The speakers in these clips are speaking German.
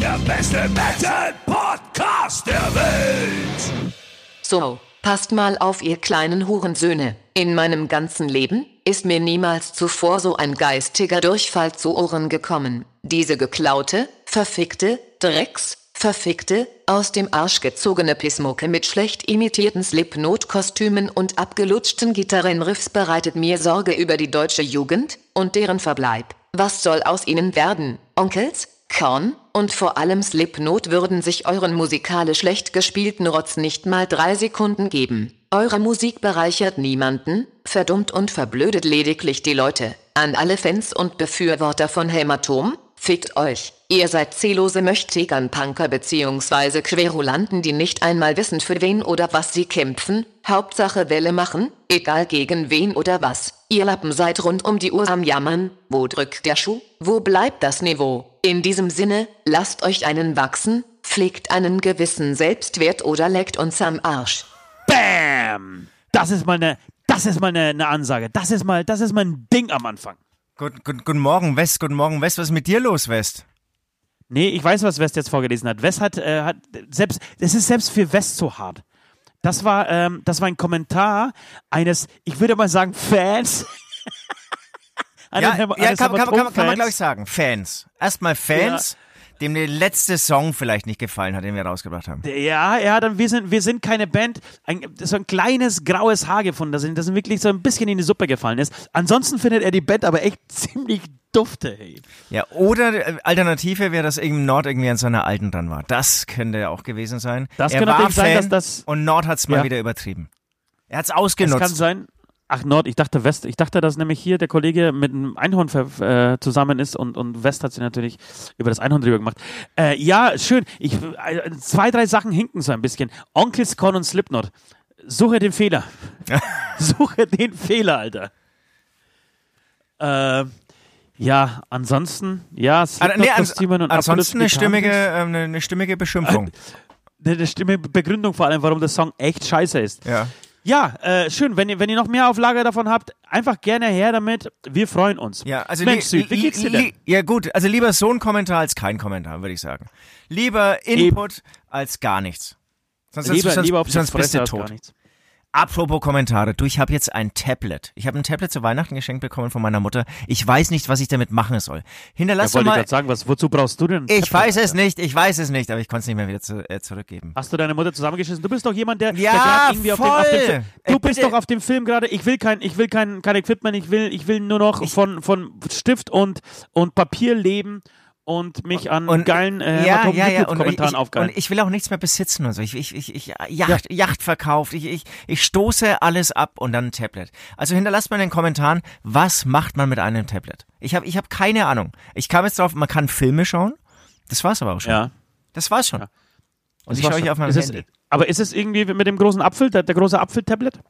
Der beste Metal-Podcast der Welt! So, passt mal auf, ihr kleinen Hurensöhne. In meinem ganzen Leben ist mir niemals zuvor so ein geistiger Durchfall zu Ohren gekommen. Diese geklaute, verfickte, Drecks, verfickte, aus dem Arsch gezogene Pismucke mit schlecht imitierten Slipknot-Kostümen und abgelutschten Gitarrenriffs bereitet mir Sorge über die deutsche Jugend und deren Verbleib. Was soll aus ihnen werden, Onkels? Korn und vor allem Slipknot würden sich euren musikalisch schlecht gespielten Rotz nicht mal drei Sekunden geben. Eure Musik bereichert niemanden, verdummt und verblödet lediglich die Leute. An alle Fans und Befürworter von Hämatom, fickt euch. Ihr seid zählose Möchtegern-Punker bzw. Querulanten, die nicht einmal wissen für wen oder was sie kämpfen, Hauptsache Welle machen, egal gegen wen oder was. Ihr Lappen seid rund um die Uhr am Jammern, wo drückt der Schuh, wo bleibt das Niveau? In diesem Sinne, lasst euch einen wachsen, pflegt einen gewissen Selbstwert oder leckt uns am Arsch. Bam! Das ist mal eine, das ist mal eine, eine Ansage. Das ist mal, das ist mal ein Ding am Anfang. Gut, gut, guten Morgen, West. Guten Morgen, West. Was ist mit dir los, West? Nee, ich weiß, was West jetzt vorgelesen hat. West hat, äh, hat selbst, es ist selbst für West so hart. Das war, ähm, das war ein Kommentar eines, ich würde mal sagen, Fans. Ja, ja kann, kann, kann, kann man, glaube ich, sagen. Fans. Erstmal Fans. Ja dem der letzte Song vielleicht nicht gefallen hat, den wir rausgebracht haben. Ja, ja, dann wir sind, wir sind keine Band, ein, so ein kleines graues Haar gefunden, das, das wirklich so ein bisschen in die Suppe gefallen ist. Ansonsten findet er die Band aber echt ziemlich dufte, hey. Ja, oder äh, Alternative wäre, dass eben Nord irgendwie an seiner alten dran war. Das könnte ja auch gewesen sein. Das er könnte war Fan sein, dass das. Und Nord hat es mal Ja. wieder übertrieben. Er hat es ausgenutzt. kann sein. Ach, Nord, ich dachte West. Ich dachte, dass nämlich hier der Kollege mit einem Einhorn äh, zusammen ist und, und West hat sich natürlich über das Einhorn drüber gemacht. Äh, ja, schön. Ich, äh, zwei, drei Sachen hinken so ein bisschen. Onkels Con und Slipknot. Suche den Fehler. Suche den Fehler, Alter. Äh, ja, ansonsten, ja, Ah, nee, ans und ansonsten eine stimmige, ähm, eine, stimmige Beschimpfung. Eine, stimme Begründung vor allem, warum der Song echt scheiße ist. ja. Ja, äh, schön. Wenn ihr, wenn ihr noch mehr auf Lager davon habt, einfach gerne her damit. Wir freuen uns. Ja, also Mensch, Süd, wie geht's dir denn? Ja gut, also lieber so ein Kommentar als kein Kommentar, würde ich sagen. Lieber Input als gar nichts. Sonst, Lieber, sonst, lieber sonst bist du tot. Apropos Kommentare, du, ich habe jetzt ein Tablet. Ich habe ein Tablet zu Weihnachten geschenkt bekommen von meiner Mutter. Ich weiß nicht, was ich damit machen soll. Hinterlass Ja, doch wollte ich mal. gerade sagen, was, wozu brauchst du denn? ein Ich Tablet, weiß es Alter? nicht, ich weiß es nicht, aber ich konnte es nicht mehr wieder zu, äh, zurückgeben. Hast du deine Mutter zusammengeschissen? Du bist doch jemand, der, Ja, der gerade irgendwie auf dem, auf dem voll. Film, Ey, Du bist doch auf dem Film gerade. Ich will kein, ich will kein, kein Equipment. Ich will, ich will nur noch von, von Stift und, und Papier leben und mich an geilen äh, ja, ja, ja. Und kommentaren ich, aufgeilen. und ich will auch nichts mehr besitzen und so. Ich, ich, ich, ich Yacht, Yacht verkauft. Ich, ich, ich stoße alles ab und dann ein Tablet. Also hinterlasst mal in den Kommentaren, was macht man mit einem Tablet? Ich habe ich hab keine Ahnung. Ich kam jetzt drauf, man kann Filme schauen. Das war's aber auch schon. ja. Das war's schon. Ja. Und Das ich schaue hier auf meinem ist es, Handy. Aber ist es irgendwie mit dem großen Apfel, der, der große Apfel-Tablet?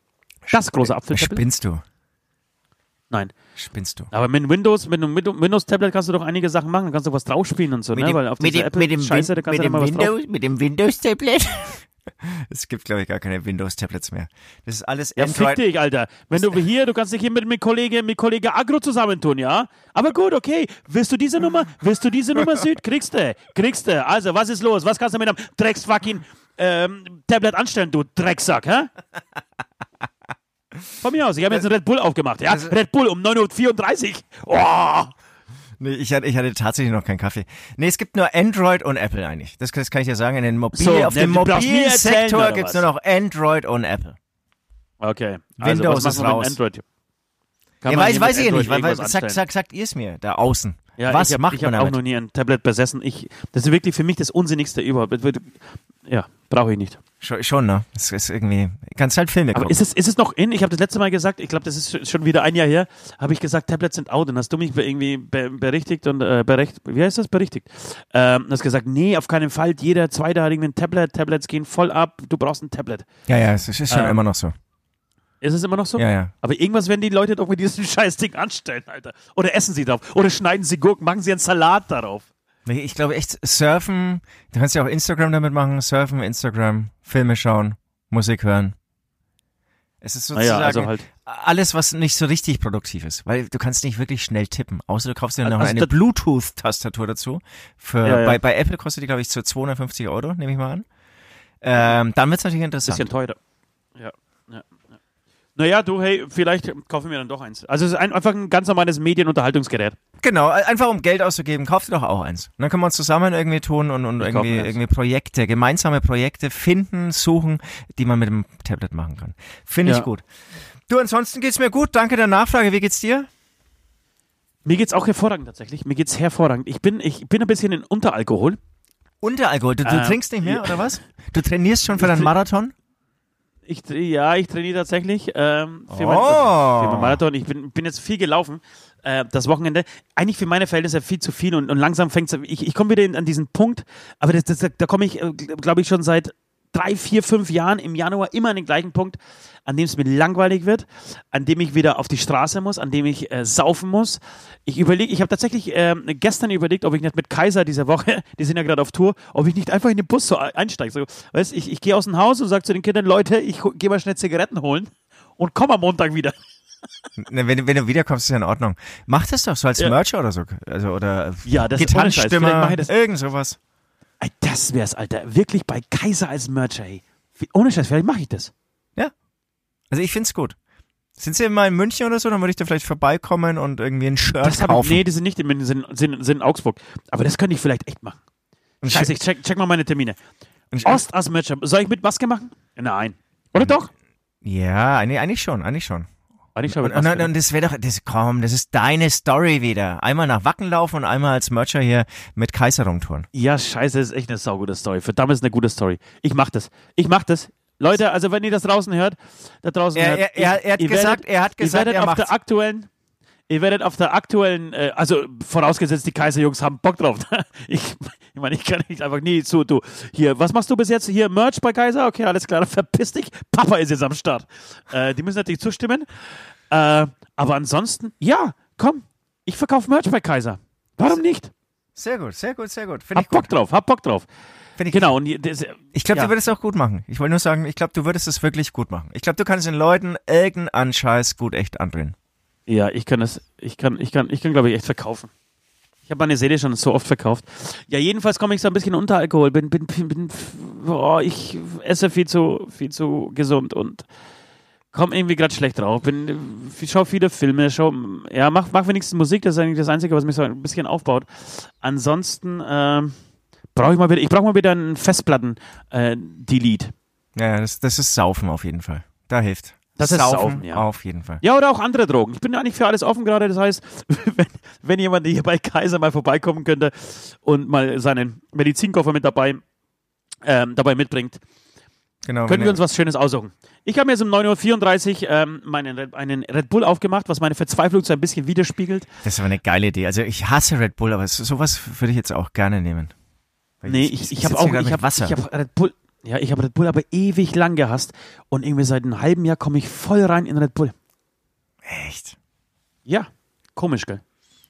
Das große Apfel-Tablet? Spinnst du? Nein. Spinnst du? Aber mit Windows, mit einem Windows- Windows-Tablet kannst du doch einige Sachen machen. Da kannst du was draufspielen und so, ne? Weil auf dieser Apple-Scheiße, da kannst du dann mal was drauf... mit dem Windows-Tablet? Es gibt, glaube ich, gar keine Windows-Tablets mehr. Das ist alles Ja, fick Android. dich, Alter. Wenn du hier, du kannst dich hier mit, mit Kollege, mit Kollege Agro zusammentun, ja? Aber gut, okay. Willst du diese Nummer? Willst du diese Nummer, Süd? Kriegst du. Kriegst du. Also, was ist los? Was kannst du mit einem Drecks-fucking ähm, Tablet anstellen, du Drecksack, hä? Von mir aus. Ich habe jetzt einen Red Bull aufgemacht, ja? Red Bull um 9.34 Uhr. Oh! Nee, ich hatte, ich hatte tatsächlich noch keinen Kaffee. Nee, es gibt nur Android und Apple eigentlich. Das, das kann ich dir sagen. In den Mobil, So, auf dem du brauchst mir mobilen erzählen, Sektor oder gibt's was? nur noch Android und Apple. Okay. Also, Windows was ist raus. Android? Kann Ja, man weiß, weiß ich Android nicht. Weil, weil, sagt, sagt, sagt ihr es mir, da außen. Ja, Was ich hab, macht ich man hab auch damit? noch nie ein Tablet besessen. Ich, das ist wirklich für mich das Unsinnigste überhaupt. Ja, brauche ich nicht. Schon, schon, ne? Das ist irgendwie, kannst halt Filme Aber gucken. ist es, ist es noch in? Ich habe das letzte Mal gesagt, ich glaube, das ist sch- schon wieder ein Jahr her, habe ich gesagt, Tablets sind out. Und hast du mich irgendwie be berichtigt und äh, berecht, wie heißt das? Berichtigt. Ähm, hast gesagt, nee, auf keinen Fall. Jeder Zweite hat irgendwie ein Tablet. Tablets gehen voll ab. Du brauchst ein Tablet. ja, ja, es ist schon Ähm, immer noch so. Ist es immer noch so? Ja, ja. Aber irgendwas werden die Leute doch mit diesem scheiß Ding anstellen, Alter. Oder essen sie drauf. Oder schneiden sie Gurken, machen sie einen Salat darauf. Nee, Ich glaube echt, surfen, du kannst ja auch Instagram damit machen, surfen, Instagram, Filme schauen, Musik hören. Es ist sozusagen Naja, also halt. alles, was nicht so richtig produktiv ist, weil du kannst nicht wirklich schnell tippen, außer du kaufst dir noch Also eine Bluetooth-Tastatur dazu. Für, Ja, ja. Bei, bei Apple kostet die, glaube ich, so 250 Euro, nehme ich mal an. Ähm, dann wird's natürlich interessant. Bisschen teurer. Ja. Naja, du, hey, vielleicht kaufe ich mir dann doch eins. Also es ist ein, einfach ein ganz normales Medienunterhaltungsgerät. Genau, einfach um Geld auszugeben, kauft ihr doch auch eins. Und dann können wir uns zusammen irgendwie tun und, und Ich kauf irgendwie, irgendwie Projekte, gemeinsame Projekte finden, suchen, die man mit dem Tablet machen kann. Finde ich Ja. gut. Du, ansonsten geht's mir gut. Danke der Nachfrage. Wie geht's dir? Mir geht's auch hervorragend tatsächlich. Mir geht's hervorragend. Ich bin, ich bin ein bisschen in Unteralkohol. Unter Alkohol. Du, du Ähm, trinkst nicht mehr, ja. oder was? Du trainierst schon für deinen Marathon? Ich, ja, ich trainiere tatsächlich ähm, für, Oh. mein, für mein Marathon. Ich bin, bin jetzt viel gelaufen äh, das Wochenende. Eigentlich für meine Verhältnisse viel zu viel und, und langsam fängt es. Ich, ich komme wieder in, an diesen Punkt, aber das, das, da komme ich, glaube ich, schon seit drei, vier, fünf Jahren im Januar immer an den gleichen Punkt, an dem es mir langweilig wird, an dem ich wieder auf die Straße muss, an dem ich äh, saufen muss. Ich überlege, ich habe tatsächlich ähm, gestern überlegt, ob ich nicht mit Kaiser diese Woche, die sind ja gerade auf Tour, ob ich nicht einfach in den Bus so einsteige. So, weißt, ich, ich gehe aus dem Haus und sage zu den Kindern, Leute, ich gehe mal schnell Zigaretten holen und komme am Montag wieder. Wenn, wenn du wiederkommst, ist ja in Ordnung. Mach das doch so als Ja. Merch oder so. Also, oder Ja, das Gitarrenstimme, irgend sowas. Das wär's, Alter. Wirklich bei Kaiser als Merch, ey. Ohne Scheiß, vielleicht mache ich das. Also ich find's gut. Sind sie immer in München oder so, dann würde ich da vielleicht vorbeikommen und irgendwie ein Shirt Das hab ich, kaufen. nee, die sind nicht in München, sind, sind, sind in Augsburg. Aber das könnte ich vielleicht echt machen. Scheiße, Sch- ich check, check mal meine Termine. Ost als Merch. Soll ich mit Maske machen? Nein. Oder doch? Ja, eigentlich schon, eigentlich schon. Ich schau Und, mit und, und das wäre doch, das, komm, das ist deine Story wieder. Einmal nach Wacken laufen und einmal als Mercher hier mit Kaiser rumtouren. Ja, scheiße, das ist echt eine saugute Story. Verdammt, ist eine gute Story. Ich mach das. Ich mach das. Leute, also wenn ihr das draußen hört, da draußen Er, hört, er, er, er hat gesagt, werdet, er hat ihr gesagt, werdet er auf der aktuellen, ihr werdet auf der aktuellen, äh, also vorausgesetzt, die Kaiserjungs haben Bock drauf. ich, ich meine, ich kann nicht einfach nie so, du, hier, was machst du bis jetzt? Hier, Merch bei Kaiser? Okay, alles klar, verpiss dich. Papa ist jetzt am Start. Äh, die müssen natürlich zustimmen. Äh, aber ansonsten, ja, komm, ich verkaufe Merch bei Kaiser. Warum nicht? Sehr gut, sehr gut, sehr gut. Finde ich Hab Bock gut. drauf, hab Bock drauf. Find ich Genau, und das, Ich glaube, Ja. du würdest es auch gut machen. Ich wollte nur sagen, ich glaube, du würdest es wirklich gut machen. Ich glaube, du kannst den Leuten irgendeinen Scheiß gut echt andrehen. Ja, ich kann das, ich kann, ich kann, ich kann, glaube ich, echt verkaufen. Ich habe meine Seele schon so oft verkauft. Ja, jedenfalls komme ich so ein bisschen unter Alkohol. Bin, bin, bin, bin boah, ich esse viel zu, viel zu gesund und komme irgendwie gerade schlecht drauf. Bin, ich schaue viele Filme, schau, ja, mach, mach wenigstens Musik. Das ist eigentlich das Einzige, was mich so ein bisschen aufbaut. Ansonsten ähm, brauche ich mal wieder, ich brauche mal wieder einen Festplatten äh, ja, das, das ist Saufen auf jeden Fall. Da hilft. Das ist Saufen, ja. Auf jeden Fall. Ja, oder auch andere Drogen. Ich bin eigentlich für alles offen gerade. Das heißt, wenn, wenn jemand hier bei Kaiser mal vorbeikommen könnte und mal seinen Medizinkoffer mit dabei, ähm, dabei mitbringt, Genau. können wir uns was Schönes aussuchen. Ich habe mir jetzt um 9.34 Uhr ähm, meinen, Red- einen Red Bull aufgemacht, was meine Verzweiflung so ein bisschen widerspiegelt. das ist aber eine geile Idee. Also ich hasse Red Bull, aber so- sowas würde ich jetzt auch gerne nehmen. Weil Nee, ich, ich, habe sitze auch ich hab, Wasser. ich hab Red Bull. Ja, ich habe Red Bull aber ewig lang gehasst und irgendwie seit einem halben Jahr komme ich voll rein in Red Bull. Echt. Ja, komisch, gell?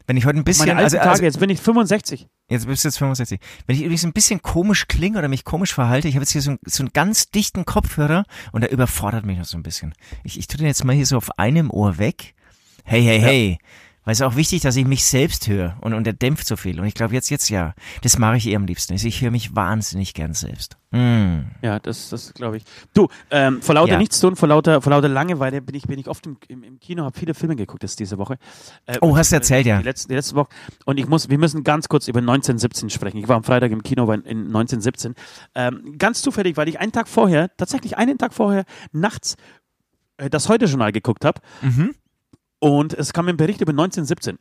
Wenn ich heute ein bisschen, Meine also, Tage, also jetzt bin ich 65. jetzt bist du jetzt 65. Wenn ich übrigens ein bisschen komisch klinge oder mich komisch verhalte, ich habe jetzt hier so, einen- so einen ganz dichten Kopfhörer und der überfordert mich noch so ein bisschen. Ich, ich tue den jetzt mal hier so auf einem Ohr weg. Hey, hey, hey. Weil es ist auch wichtig, dass ich mich selbst höre und, und der dämpft so viel. Und ich glaube jetzt, jetzt ja. Das mache ich eh am liebsten. Also ich höre mich wahnsinnig gern selbst. Mm. Ja, das, das glaube ich. Du, ähm, vor lauter Ja. Nichtstun, vor lauter, vor lauter Langeweile bin ich, bin ich oft im, im, im Kino, habe viele Filme geguckt jetzt diese Woche. Äh, Oh, hast du erzählt, ja. Die letzte, die letzte Woche. Und ich muss, wir müssen ganz kurz über 1917 sprechen. Ich war am Freitag im Kino in 1917. Ähm, ganz zufällig, weil ich einen Tag vorher, tatsächlich einen Tag vorher, nachts äh, das Heute-Journal geguckt habe. Mhm. Und es kam ein Bericht über 1917.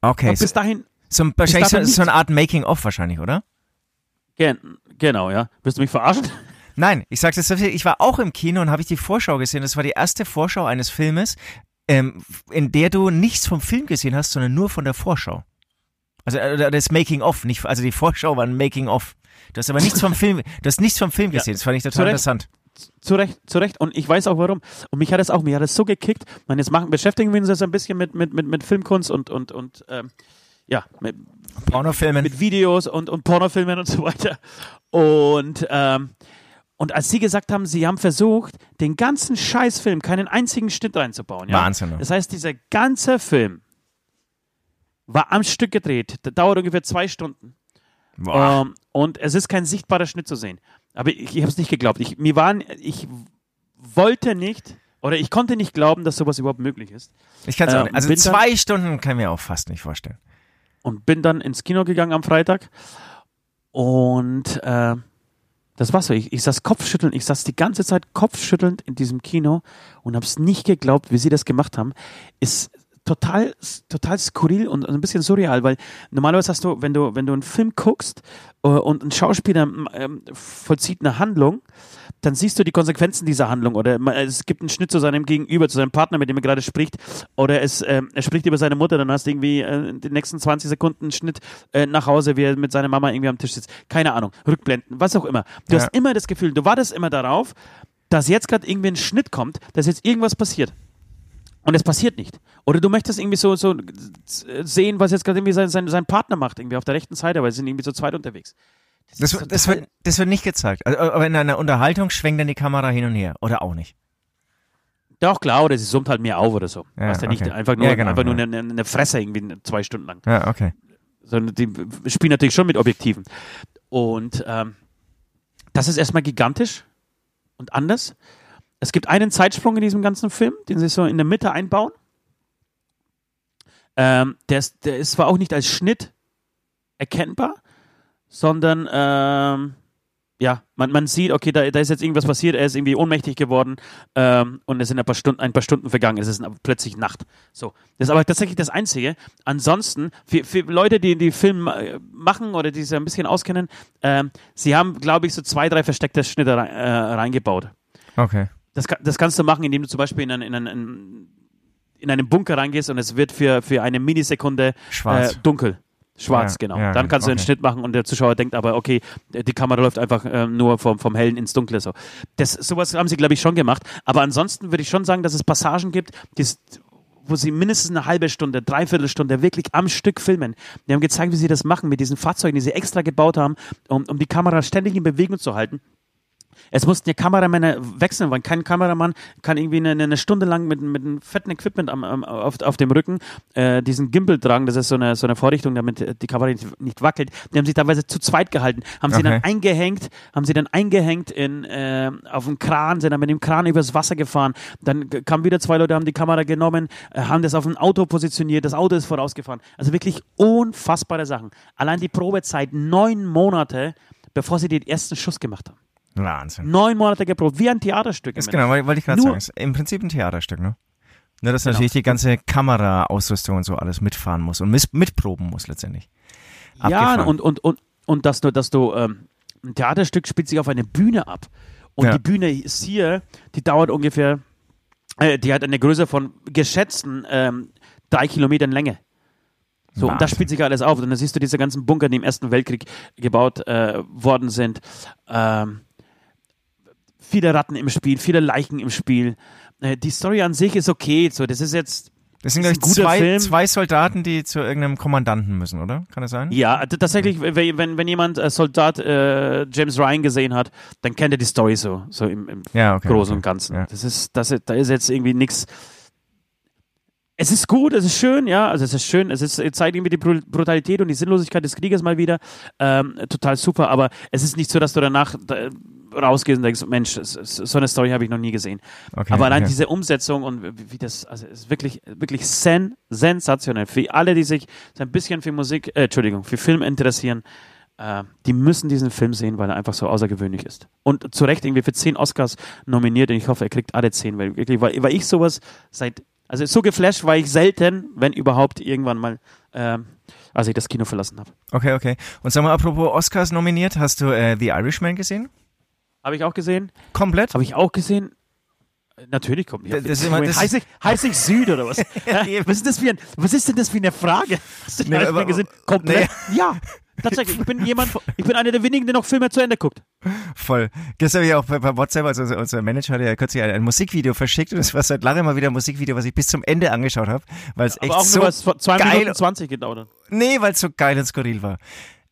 Okay. So, bis dahin so, ein- wahrscheinlich dahin so, so eine Art Making-of wahrscheinlich, oder? Gen genau, ja. Willst du mich verarschen? Nein, ich sag's jetzt, ich war auch im Kino und habe ich die Vorschau gesehen. Das war die erste Vorschau eines Filmes, ähm, in der du nichts vom Film gesehen hast, sondern nur von der Vorschau. Also äh, das Making of, nicht, also die Vorschau war ein Making of. Du hast aber nichts vom Film, du hast nichts vom Film gesehen. Das fand ich total Zurecht. interessant. Zu Recht, zu Recht. Und ich weiß auch warum. Und mich hat es auch, mich hat es so gekickt. Man, jetzt machen, beschäftigen wir uns jetzt ein bisschen mit, mit, mit, mit Filmkunst und, und, und ähm, ja, mit, Pornofilmen. mit Videos und, und Pornofilmen und so weiter. Und, ähm, und als sie gesagt haben, sie haben versucht, den ganzen Scheißfilm, keinen einzigen Schnitt reinzubauen. Ja? Wahnsinn, ne? Das heißt, dieser ganze Film war am Stück gedreht. Der dauert ungefähr zwei Stunden. Ähm, und es ist kein sichtbarer Schnitt zu sehen. Aber ich, ich habe es nicht geglaubt. Ich, mir waren, ich wollte nicht oder ich konnte nicht glauben, dass sowas überhaupt möglich ist. ich kann's auch ähm, nicht. Also bin dann- zwei Stunden kann ich mir auch fast nicht vorstellen. Und bin dann ins Kino gegangen am Freitag. Und äh, das war's so. Ich, ich saß kopfschüttelnd, ich saß die ganze Zeit kopfschüttelnd in diesem Kino und habe es nicht geglaubt, wie sie das gemacht haben. Ist total, total skurril und ein bisschen surreal, weil normalerweise hast du, wenn du, wenn du einen Film guckst äh, und ein Schauspieler ähm, vollzieht eine Handlung, dann siehst du die Konsequenzen dieser Handlung oder ma- es gibt einen Schnitt zu seinem Gegenüber, zu seinem Partner, mit dem er gerade spricht oder es, ähm, er spricht über seine Mutter, dann hast du irgendwie äh, in den nächsten 20 Sekunden einen Schnitt äh, nach Hause, wie er mit seiner Mama irgendwie am Tisch sitzt. Keine Ahnung, Rückblenden, was auch immer. Du Ja. hast immer das Gefühl, du wartest immer darauf, dass jetzt gerade irgendwie ein Schnitt kommt, dass jetzt irgendwas passiert. Und es passiert nicht. Oder du möchtest irgendwie so, so sehen, was jetzt gerade irgendwie sein, sein, sein Partner macht, irgendwie auf der rechten Seite, weil sie sind irgendwie zu zweit unterwegs. Das, das, total- wird, das wird nicht gezeigt. Also, aber in einer Unterhaltung schwenkt dann die Kamera hin und her. Oder auch nicht. Doch, klar, oder sie summt halt mehr auf oder so. Ja, weißt nicht okay. einfach nur, Ja, genau, einfach nur ja. eine, eine Fresse irgendwie zwei Stunden lang. Ja, okay. Sondern die spielen natürlich schon mit Objektiven. Und ähm, das ist erstmal gigantisch und anders. Es gibt einen Zeitsprung in diesem ganzen Film, den sie so in der Mitte einbauen. Ähm, der, ist, der ist zwar auch nicht als Schnitt erkennbar, sondern ähm, ja, man, man sieht, okay, da, da ist jetzt irgendwas passiert, er ist irgendwie ohnmächtig geworden ähm, und es sind ein paar, Stunden, ein paar Stunden vergangen, es ist plötzlich Nacht. So, das ist aber tatsächlich das Einzige. Ansonsten, für, für Leute, die die Film äh, machen oder die sich ein bisschen auskennen, ähm, sie haben, glaube ich, so zwei, drei versteckte Schnitte rein, äh, reingebaut. Okay. Das, das kannst du machen, indem du zum Beispiel in, einen, in, einen, in einen Bunker reingehst und es wird für, für eine Millisekunde. Äh, dunkel. Schwarz, Ja, genau. ja, Dann kannst du einen okay. Schnitt machen und der Zuschauer denkt aber, okay, die Kamera läuft einfach ähm, nur vom, vom Hellen ins Dunkle. So. Das, sowas haben sie, glaube ich, schon gemacht. Aber ansonsten würde ich schon sagen, dass es Passagen gibt, wo sie mindestens eine halbe Stunde, dreiviertel Stunde wirklich am Stück filmen. Die haben gezeigt, wie sie das machen mit diesen Fahrzeugen, die sie extra gebaut haben, um, um die Kamera ständig in Bewegung zu halten. Es mussten ja Kameramänner wechseln, weil kein Kameramann kann irgendwie eine, eine Stunde lang mit, mit einem fetten Equipment am, am, auf, auf dem Rücken äh, diesen Gimbal tragen. Das ist so eine, so eine Vorrichtung, damit die Kamera nicht, nicht wackelt. Die haben sich teilweise zu zweit gehalten, haben sie dann Okay. eingehängt, haben sie dann eingehängt in, äh, auf dem Kran, sind dann mit dem Kran übers Wasser gefahren. Dann kamen wieder zwei Leute, haben die Kamera genommen, äh, haben das auf ein Auto positioniert, das Auto ist vorausgefahren. Also wirklich unfassbare Sachen. Allein die Probezeit neun Monate, bevor sie den ersten Schuss gemacht haben. Wahnsinn. Neun Monate geprobt, wie ein Theaterstück. Ist genau, wollte ich gerade sagen. Ist im Prinzip ein Theaterstück, ne? Nur, dass Genau. natürlich die ganze Kameraausrüstung und so alles mitfahren muss und mitproben muss letztendlich. Ja, Abgefahren. und, und, und, und dass du, dass du, ähm, ein Theaterstück spielt sich auf eine Bühne ab. Und Ja. die Bühne ist hier, die dauert ungefähr, äh, die hat eine Größe von geschätzten ähm, drei Kilometern Länge. So, und da spielt sich alles auf. Und dann siehst du diese ganzen Bunker, die im Ersten Weltkrieg gebaut äh, worden sind. Ähm, viele Ratten im Spiel, viele Leichen im Spiel. Äh, die Story an sich ist okay. So, das ist jetzt Das sind, glaube ein ich, zwei, Film. zwei Soldaten, die zu irgendeinem Kommandanten müssen, oder? Kann das sein? Ja, tatsächlich, wenn, wenn, jemand äh, Soldat äh, James Ryan gesehen hat, dann kennt er die Story so, so im, im Ja, okay. Großen okay. und Ganzen. Ja. Das ist, das, da ist jetzt irgendwie nichts. Es ist gut, es ist schön, ja, also es ist schön, es ist, es zeigt irgendwie die Bru- Brutalität und die Sinnlosigkeit des Krieges mal wieder. Ähm, total super, aber es ist nicht so, dass du danach da, rausgehst und denkst, Mensch, so eine Story habe ich noch nie gesehen. Okay, aber allein okay. diese Umsetzung und wie das, also ist wirklich, wirklich sen, sensationell. Für alle, die sich so ein bisschen für Musik, äh, Entschuldigung, für Film interessieren, äh, die müssen diesen Film sehen, weil er einfach so außergewöhnlich ist. Und zu Recht irgendwie für zehn Oscars nominiert und ich hoffe, er kriegt alle zehn, weil wirklich, weil, weil ich sowas seit Also so geflasht war ich selten, wenn überhaupt irgendwann mal, ähm, als ich das Kino verlassen habe. Okay, okay. Und sag mal, apropos Oscars nominiert, hast du äh, The Irishman gesehen? Habe ich auch gesehen. Komplett? Habe ich auch gesehen. Natürlich kommt ja, Das immer- das- heiß, ich, heiß ich Süd oder was? Nee. was, ist das für ein, was ist denn das für eine Frage? Hast du Nee, nee, aber- gesehen? Komplett? Ja, tatsächlich. Ich bin jemand, ich bin einer der wenigen, der noch Filme zu Ende guckt. Voll. Gestern habe ich auch bei, bei WhatsApp, also unser, unser Manager hat ja kürzlich ein, ein Musikvideo verschickt und das war seit langem mal wieder ein Musikvideo, was ich bis zum Ende angeschaut habe, weil es echt Aber auch so nur, geil, Minuten 20 gedauert hat. nee, weil es so geil und skurril war.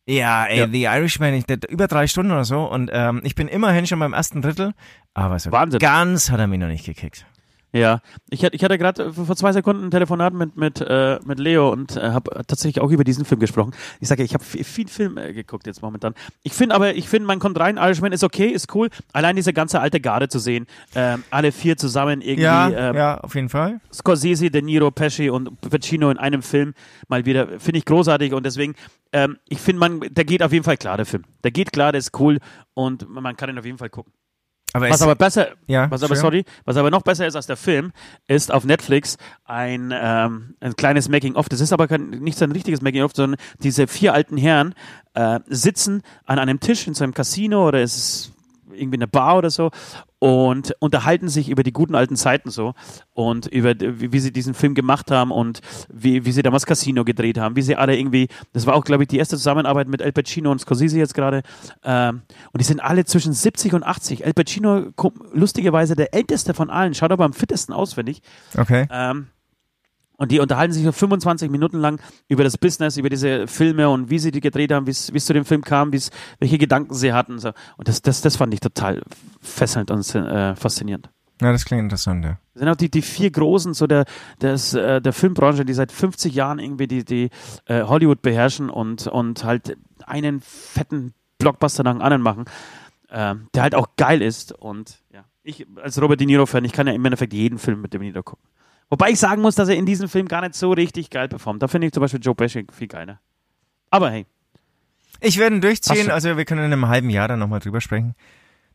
Ja, ey, Ja. The Irishman, ich, der, über drei Stunden oder so und ähm, ich bin immerhin schon beim ersten Drittel, aber so Wahnsinn. ganz hat er mich noch nicht gekickt. Ja, ich, hatte- ich hatte gerade vor zwei Sekunden ein Telefonat mit, mit, äh, mit Leo und äh, habe tatsächlich auch über diesen Film gesprochen. Ich sage, ich habe viel, Film äh, geguckt jetzt momentan. Ich finde aber, ich finde, man kommt rein, Irishman ist okay, ist cool. Allein diese ganze alte Garde zu sehen, ähm, alle vier zusammen irgendwie, Ja, ähm, ja, auf jeden Fall. Scorsese, De Niro, Pesci und Pacino in einem Film mal wieder, finde ich großartig und deswegen, ähm, ich finde, man, der geht auf jeden Fall klar, der Film. Der geht klar, der ist cool und man kann ihn auf jeden Fall gucken. Aber Was aber besser, Ja, was aber sorry, was aber noch besser ist als der Film, ist auf Netflix ein, ähm, ein kleines Making-of. Das ist aber kein, nicht so ein richtiges Making-of, sondern diese vier alten Herren äh, sitzen an einem Tisch in so einem Casino oder es ist irgendwie eine Bar oder so und unterhalten sich über die guten alten Zeiten so und über wie, wie sie diesen Film gemacht haben und wie, wie sie damals Casino gedreht haben, wie sie alle irgendwie, das war auch glaube ich die erste Zusammenarbeit mit El Pacino und Scorsese jetzt gerade ähm, und die sind alle zwischen 70 und 80. El Pacino, lustigerweise der älteste von allen, schaut aber am fittesten aus, finde ich. okay. Ähm, und die unterhalten sich so 25 Minuten lang über das Business, über diese Filme und wie sie die gedreht haben, wie es zu dem Film kam, wie's, welche Gedanken sie hatten. So. Und das, das, das fand ich total fesselnd und äh, faszinierend. Ja, das klingt interessant, ja. Das sind auch die, die vier Großen so der, des, äh, der Filmbranche, die seit 50 Jahren irgendwie die, die äh, Hollywood beherrschen und, und halt einen fetten Blockbuster nach dem anderen machen, ähm, der halt auch geil ist. Und ja, ich als Robert De Niro-Fan, ich kann ja im Endeffekt jeden Film mit De Niro gucken. Wobei ich sagen muss, dass er in diesem Film gar nicht so richtig geil performt. Da finde ich zum Beispiel Joe Pesci viel geiler. Aber hey, Ich werde ihn durchziehen, du- also wir können in einem halben Jahr dann nochmal drüber sprechen. muss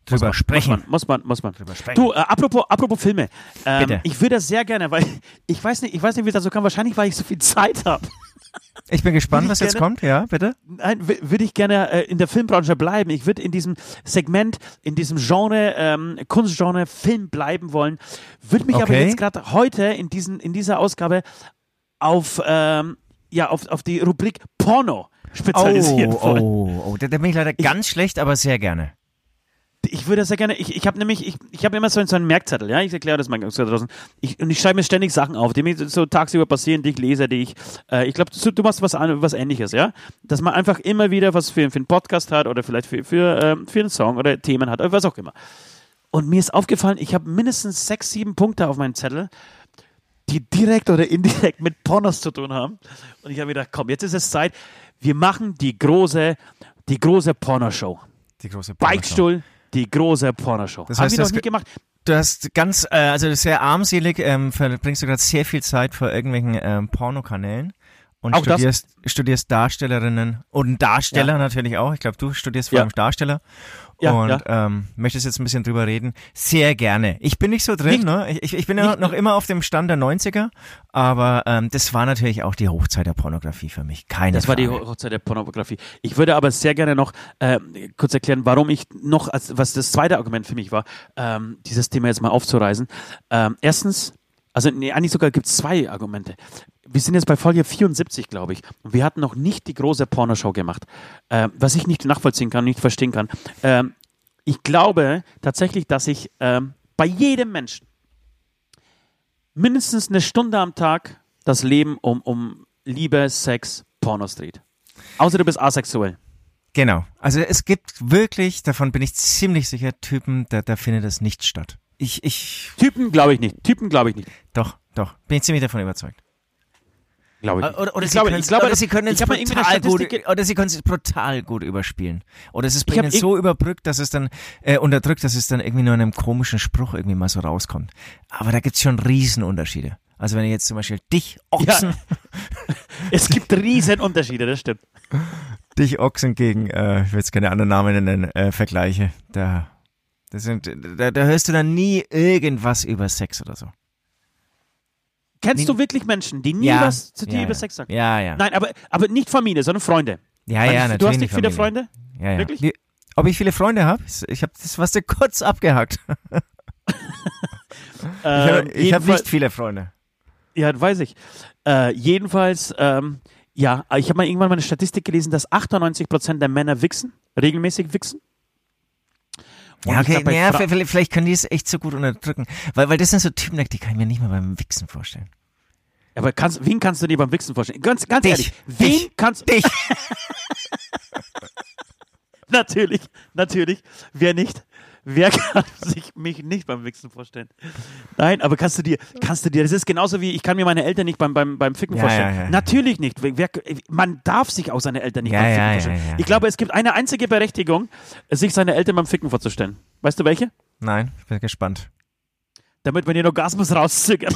Drüber man, sprechen. Muss man, muss man, muss man. Drüber sprechen. Du, äh, apropos, apropos Filme. Ähm, Bitte. Ich würde das sehr gerne, weil ich weiß nicht, ich weiß nicht, wie es dazu kam. Wahrscheinlich, weil ich so viel Zeit habe. Ich bin gespannt, was ich jetzt gerne- kommt, ja, bitte. Nein, würde ich gerne äh, in der Filmbranche bleiben. Ich würde in diesem Segment, in diesem Genre, ähm, Kunstgenre Film bleiben wollen. Würde mich aber Okay. jetzt gerade heute in, diesen, in dieser Ausgabe auf, ähm, ja, auf, auf die Rubrik Porno spezialisieren Oh, wollen. oh, oh, da, da bin ich leider ganz schlecht, aber sehr gerne. Ich würde sehr gerne, ich, ich habe nämlich, ich, ich habe immer so, einen- so einen Merkzettel, ja, ich erkläre das mal ganz kurz draußen. Ich, und ich schreibe mir ständig Sachen auf, die mir so tagsüber passieren, die ich lese, die ich, äh, ich glaube, du, du machst was, was ähnliches, ja? Dass man einfach immer wieder was für, für einen Podcast hat oder vielleicht für, für, ähm, für einen Song oder Themen hat, oder was auch immer. Und mir ist aufgefallen, ich habe mindestens sechs, sieben Punkte auf meinem Zettel, die direkt oder indirekt mit Pornos zu tun haben. Und ich habe mir gedacht, komm, jetzt ist es Zeit, wir machen die große, die große Pornoshow. Die große Pornoshow. Beichtstuhl, die große Pornoshow. Das Haben heißt, wir noch nie ge- gemacht. Du hast ganz, äh, also sehr armselig, ähm, verbringst du gerade sehr viel Zeit vor irgendwelchen ähm, Pornokanälen und Auch das? studierst, studierst Darstellerinnen und Darsteller natürlich auch. Ich glaube, du studierst vor Ja. allem Darsteller Ja, und ja. Ähm, möchtest jetzt ein bisschen drüber reden. Sehr gerne. Ich bin nicht so drin, Nicht- ne? Ich, ich- bin ja noch immer auf dem Stand der 90er, aber ähm, das war natürlich auch die Hochzeit der Pornografie für mich. Keine Das war die Frage. Hochzeit der Pornografie. Ich würde aber sehr gerne noch äh, kurz erklären, warum ich noch, als, was das zweite Argument für mich war, ähm, dieses Thema jetzt mal aufzureißen. Ähm, erstens, also nee, eigentlich sogar gibt es zwei Argumente. Wir sind jetzt bei Folge 74, glaube ich. Und wir hatten noch nicht die große Pornoshow gemacht. Ähm, was ich nicht nachvollziehen kann, nicht verstehen kann. Ähm, ich glaube tatsächlich, dass ich ähm, bei jedem Menschen mindestens eine Stunde am Tag das Leben um, um Liebe, Sex, Pornos dreht. Außer du bist asexuell. Genau. Also es gibt wirklich, davon bin ich ziemlich sicher, Typen, da, da findet das nicht statt. Ich, ich, Typen glaube ich nicht. Typen glaube ich nicht. doch, doch, bin ich ziemlich davon überzeugt. Glaube ich nicht. Oder, oder, ich sie glaube, können ich glaube, oder sie können es brutal gut, oder sie können es brutal gut überspielen. Oder es ist bei ihnen so überbrückt, dass es dann, äh, unterdrückt, dass es dann irgendwie nur in einem komischen Spruch irgendwie mal so rauskommt. Aber da gibt's schon Riesenunterschiede. Also wenn ich jetzt zum Beispiel dich Ochsen, Es gibt riesen Unterschiede, das stimmt. dich Ochsen gegen, äh, ich will jetzt keine anderen Namen nennen, äh, vergleiche, da, das sind, da, da hörst du dann nie irgendwas über Sex oder so. Kennst du wirklich Menschen, die nie Ja. was zu dir Ja, über. Sex sagen? Ja, ja. Nein, aber, aber nicht Familie, sondern Freunde. Ja, Weil ja, ich- natürlich. Du hast nicht viele Familie. Freunde? Ja, ja. Wirklich? Wie, ob ich viele Freunde habe? Ich habe das, was du kurz abgehakt. Ich habe Ähm, hab nicht viele Freunde. Ja, weiß ich. Äh, jedenfalls, ähm, ja, ich habe mal irgendwann mal eine Statistik gelesen, dass 98% der Männer wichsen, regelmäßig wichsen. Und Ja, okay, glaub, bei ja, Fra- vielleicht, vielleicht können die es echt so gut unterdrücken. Weil, weil das sind so Typen, die kann ich mir nicht mal beim Wichsen vorstellen. aber kannst, wen kannst du dir beim Wichsen vorstellen? Ganz, ganz Dich. ehrlich, wen Dich. kannst Dich. Natürlich, natürlich. Wer nicht? Wer kann sich mich nicht beim Wichsen vorstellen? Nein, aber kannst du dir, kannst du dir, das ist genauso wie, ich kann mir meine Eltern nicht beim, beim, beim Ficken Ja, vorstellen. ja, ja. Natürlich nicht. Wer, man darf sich auch seine Eltern nicht beim Ficken vorstellen. ich glaube, es gibt eine einzige Berechtigung, sich seine Eltern beim Ficken vorzustellen. Weißt du welche? Nein, ich bin gespannt. Damit man den Orgasmus rauszögert.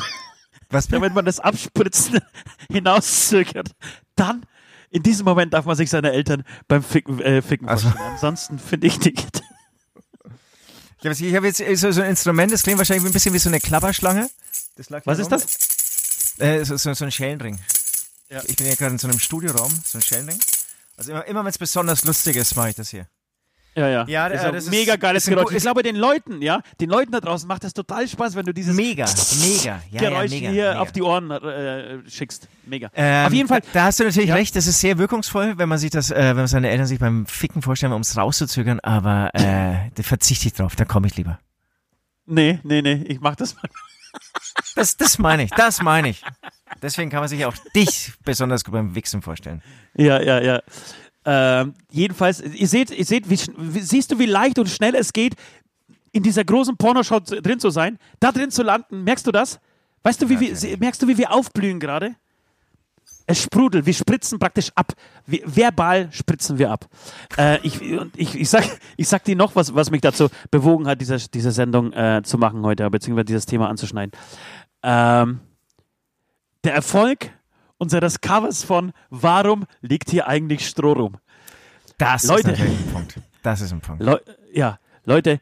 Was damit man das Abspritzen hinauszögert. Dann, in diesem Moment darf man sich seine Eltern beim Ficken, äh, Ficken Also- vorstellen. Ansonsten finde ich nicht. Ich habe jetzt, jetzt so, so ein Instrument, das klingt wahrscheinlich ein bisschen wie so eine Klapperschlange. Das lag Was ist das? Äh, so, so, so ein Schellenring. Ja. Ich bin ja gerade in so einem Studioraum, so ein Schellenring. Also immer, immer wenn es besonders lustig ist, mache ich das hier. Ja, ja. Ja, ist äh, ein das ist- mega geiles ist Geräusch. Ich glaube, den Leuten, ja, den Leuten da draußen macht das total Spaß, wenn du dieses Mega, mega. Ja, Geräusch ja, mega, hier mega. auf die Ohren äh, schickst. Mega. Ähm, auf jeden Fall. Da, da hast du natürlich Ja. recht, das ist sehr wirkungsvoll, wenn man sich das, äh, wenn man seine Eltern sich beim Ficken vorstellen, um es rauszuzögern, aber äh, da verzichte ich drauf, da komme ich lieber. Nee, nee, nee, ich mach das mal. Das, das meine ich, das meine ich. Deswegen kann man sich auch dich besonders gut beim Wichsen vorstellen. Ja, ja, ja. Ähm, jedenfalls, ihr seht, ihr seht, wie, siehst du, wie leicht und schnell es geht, in dieser großen Pornoshow drin zu sein, da drin zu landen. Merkst du das? Weißt du, wie wir, Natürlich. merkst du, wie wir aufblühen gerade? Es sprudelt, wir spritzen praktisch ab. Wir, verbal spritzen wir ab. Äh, ich, ich, ich, sag, ich sag dir noch, was, was mich dazu bewogen hat, diese, diese Sendung äh, zu machen heute, beziehungsweise dieses Thema anzuschneiden. Ähm, der Erfolg unseres Covers von Warum liegt hier eigentlich Stroh rum? Das Leute. ist ein Punkt. Das ist ein Punkt. Leu ja, Leute,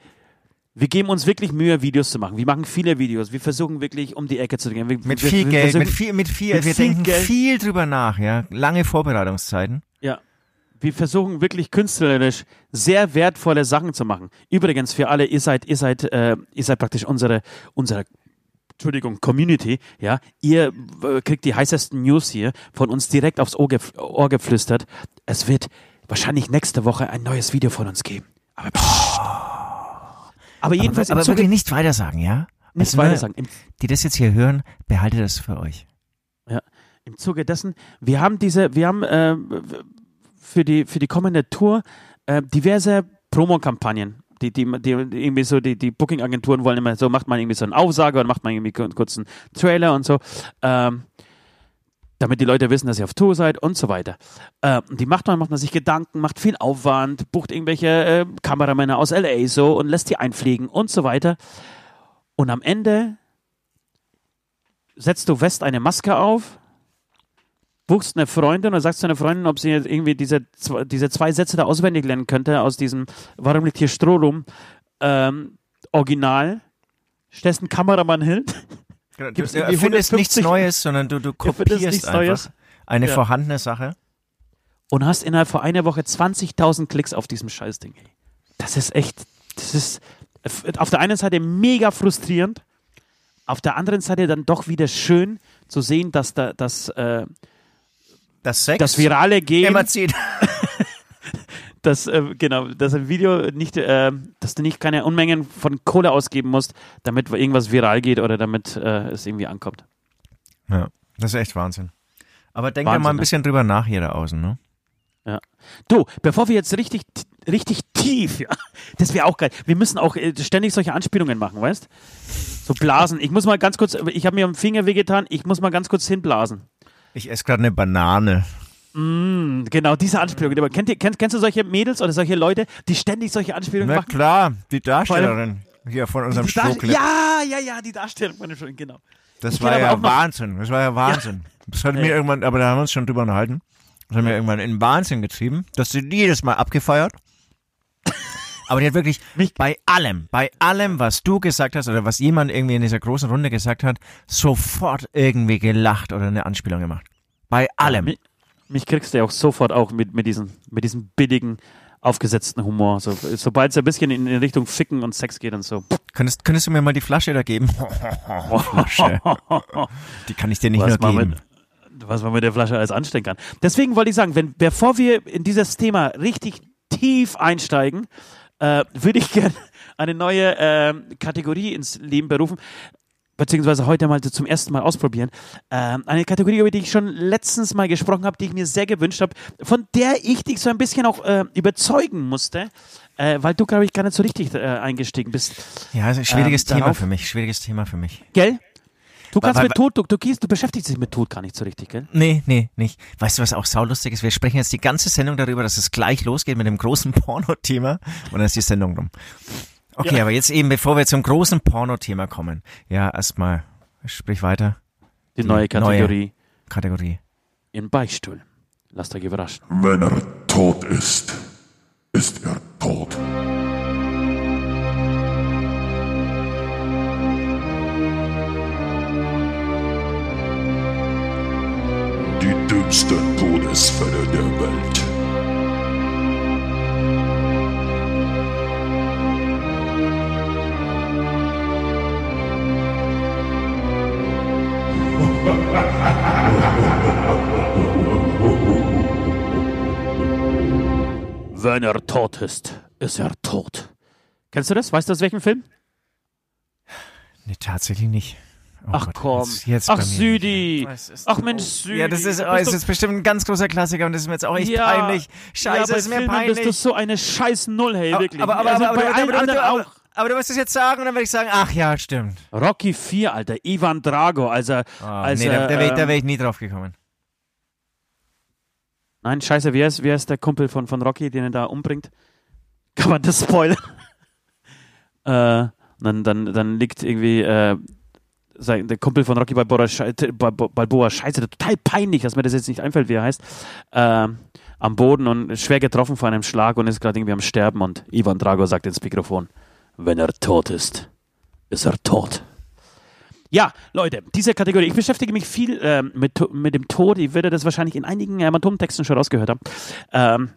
wir geben uns wirklich Mühe, Videos zu machen. Wir machen viele Videos. Wir versuchen wirklich um die Ecke zu gehen. Wir, Mit wir, viel wir Geld, mit viel, mit viel, mit wir viel denken Geld. viel drüber nach, ja. Lange Vorbereitungszeiten. Ja. Wir versuchen wirklich künstlerisch sehr wertvolle Sachen zu machen. Übrigens für alle, ihr seid, ihr seid, äh, ihr seid praktisch unsere, unsere Entschuldigung, Community, ja, ihr äh, kriegt die heißesten News hier von uns direkt aufs Ohr, gef Ohr geflüstert. Es wird wahrscheinlich nächste Woche ein neues Video von uns geben. Aber, pssst. aber jedenfalls aber im Zuge, wirklich nicht weiter sagen, ja? nichts Also, weiter sagen. Im, Die das jetzt hier hören, behaltet das für euch. Ja, im Zuge dessen, wir haben diese, wir haben äh, für die für die kommende Tour äh, diverse Promo-Kampagnen. Die, die, die irgendwie so, die, die Booking-Agenturen wollen immer so, macht man irgendwie so einen Aufsage oder macht man irgendwie einen Trailer und so, ähm, damit die Leute wissen, dass ihr auf Tour seid und so weiter. Äh, und die macht man, macht man sich Gedanken, macht viel Aufwand, bucht irgendwelche äh, Kameramänner aus LA so und lässt die einfliegen und so weiter. Und am Ende setzt du West eine Maske auf, buchst eine Freundin und sagst zu einer Freundin, ob sie jetzt irgendwie diese, zwei- diese zwei Sätze da auswendig lernen könnte aus diesem Warum liegt hier Stroh rum? Ähm, Original, stellst einen Kameramann hin, Gibt's du erfindest nichts 150 Neues, sondern du, du kopierst einfach Neues. eine Ja. vorhandene Sache. und hast innerhalb von einer Woche 20.000 Klicks auf diesem Scheißding. Das ist echt, das ist auf der einen Seite mega frustrierend, auf der anderen Seite dann doch wieder schön zu sehen, dass da, dass, äh, Das Sex das virale Gehen, immer zieht. dass, äh, genau, dass ein Video nicht, äh, dass du nicht keine Unmengen von Kohle ausgeben musst, damit irgendwas viral geht oder damit äh, es irgendwie ankommt. Ja, das ist echt Wahnsinn. Aber denk da Wahnsinn, mal ein ne? bisschen drüber nach hier da außen, ne? Ja. Du, bevor wir jetzt richtig, richtig tief, ja, das wäre auch geil. Wir müssen auch äh, ständig solche Anspielungen machen, weißt? So blasen. Ich muss mal ganz kurz, ich habe mir am Finger wehgetan, ich muss mal ganz kurz hinblasen. Ich esse gerade eine Banane. Mm, genau, diese Anspielungen. Aber kennt ihr, kennst, kennst du solche Mädels oder solche Leute, die ständig solche Anspielungen Na machen? klar, die Darstellerin hier von unserem Dar- Strohclip. ja, ja, ja, die Darstellung von dem genau. Das war ja auch noch- Wahnsinn. Das war ja Wahnsinn. Das hat Ja. mir irgendwann, aber da haben wir uns schon drüber unterhalten. Das hat mir irgendwann in den Wahnsinn getrieben. Das sind jedes Mal abgefeiert. Aber die hat wirklich Mich- bei allem, bei allem, was du gesagt hast oder was jemand irgendwie in dieser großen Runde gesagt hat, sofort irgendwie gelacht oder eine Anspielung gemacht. Bei allem. Mich, mich kriegst du ja auch sofort auch mit, mit, diesem, mit diesem billigen, aufgesetzten Humor. So, sobald es ein bisschen in, in Richtung Ficken und Sex geht und so. Könntest, könntest du mir mal die Flasche da geben? Flasche. Die kann ich dir nicht was, nur geben. mit, was man mit der Flasche alles anstellen kann. Deswegen wollte ich sagen, wenn, bevor wir in dieses Thema richtig tief einsteigen, äh, würde ich gerne eine neue ähm, Kategorie ins Leben berufen, beziehungsweise heute mal zum ersten Mal ausprobieren. Ähm, eine Kategorie, über die ich schon letztens mal gesprochen habe, die ich mir sehr gewünscht habe, von der ich dich so ein bisschen auch äh, überzeugen musste, äh, weil du, glaube ich, gar nicht so richtig äh, eingestiegen bist. Ja, also schwieriges Ähm, Thema darauf- für mich. Schwieriges Thema für mich. Gell? Du kannst weil- mit Tod, du, du, gehst, du beschäftigst dich mit Tod gar nicht so richtig, gell? Nee, nee, nicht. Weißt du, was auch saulustig ist? Wir sprechen jetzt die ganze Sendung darüber, dass es gleich losgeht mit dem großen Porno-Thema und dann ist die Sendung rum. Okay, Ja. aber jetzt eben, bevor wir zum großen Porno-Thema kommen. Ja, erstmal, sprich weiter. Die, Die neue Kategorie Kategorie. in Beichtstuhl. Lasst euch überraschen. Wenn er tot ist, ist er tot. Die dümmste Todesfälle der Welt. Wenn er tot ist, ist er tot. Kennst du das? Weißt du aus welchem Film? Nee, tatsächlich nicht. Oh Ach Gott, komm. jetzt- jetzt Ach. Südi. Ach Mensch Südi. Ja, das ist, oh, ist bestimmt ein ganz großer Klassiker und das ist mir jetzt auch echt Ja. peinlich. ja, Scheiße, bei ist mir Filmen peinlich. bist du so eine scheiß Null, hey, wirklich. Aber, aber, also aber, bei aber, allen aber, anderen aber, auch. aber du musst es jetzt sagen und dann werde ich sagen, ach ja, stimmt. Rocky 4, Alter. Ivan Drago, also. Oh, als nee, da, da wäre ich, da ähm, wär ich nie drauf gekommen. Nein, scheiße, wer ist, wer ist der Kumpel von, von Rocky, den er da umbringt? Kann man das spoilern? äh, dann, dann, dann liegt irgendwie äh, sein, der Kumpel von Rocky Balboa, Balbo- Balboa, scheiße, total peinlich, dass mir das jetzt nicht einfällt, wie er heißt, äh, am Boden und schwer getroffen von einem Schlag und ist gerade irgendwie am Sterben und Ivan Drago sagt ins Mikrofon, wenn er tot ist, ist er tot. Ja, Leute, diese Kategorie. Ich beschäftige mich viel ähm, mit, mit dem Tod. Ich werde das wahrscheinlich in einigen Hämatom-Texten schon rausgehört haben. Ähm,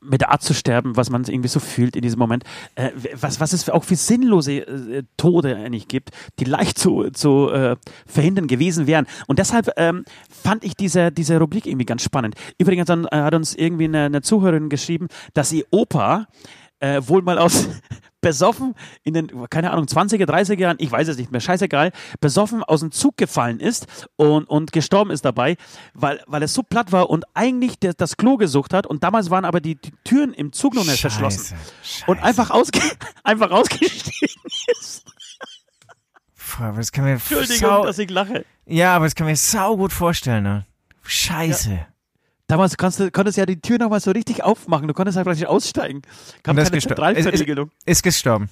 mit der Art zu sterben, was man irgendwie so fühlt in diesem Moment, äh, was, was es auch für sinnlose äh, Tode eigentlich gibt, die leicht zu, zu äh, verhindern gewesen wären. Und deshalb ähm, fand ich diese, diese Rubrik irgendwie ganz spannend. Übrigens dann, äh, hat uns irgendwie eine, eine Zuhörerin geschrieben, dass ihr Opa äh, wohl mal aus besoffen in den, keine Ahnung, 20er, 30er Jahren, ich weiß es nicht mehr, scheißegal, besoffen aus dem Zug gefallen ist und, und gestorben ist dabei, weil, weil es so platt war und eigentlich der, das Klo gesucht hat und damals waren aber die, die Türen im Zug noch nicht verschlossen Scheiße. und einfach, ausge, einfach ausgestiegen ist. Puh, aber das kann mir Entschuldigung, dass ich lache. Ja, aber das kann mir sau gut vorstellen, ne? Scheiße. Damals du, konntest ja die Tür nochmal so richtig aufmachen, du konntest halt praktisch aussteigen. Kam Und keine gestor- Zentralverriegelung. Ist gestorben.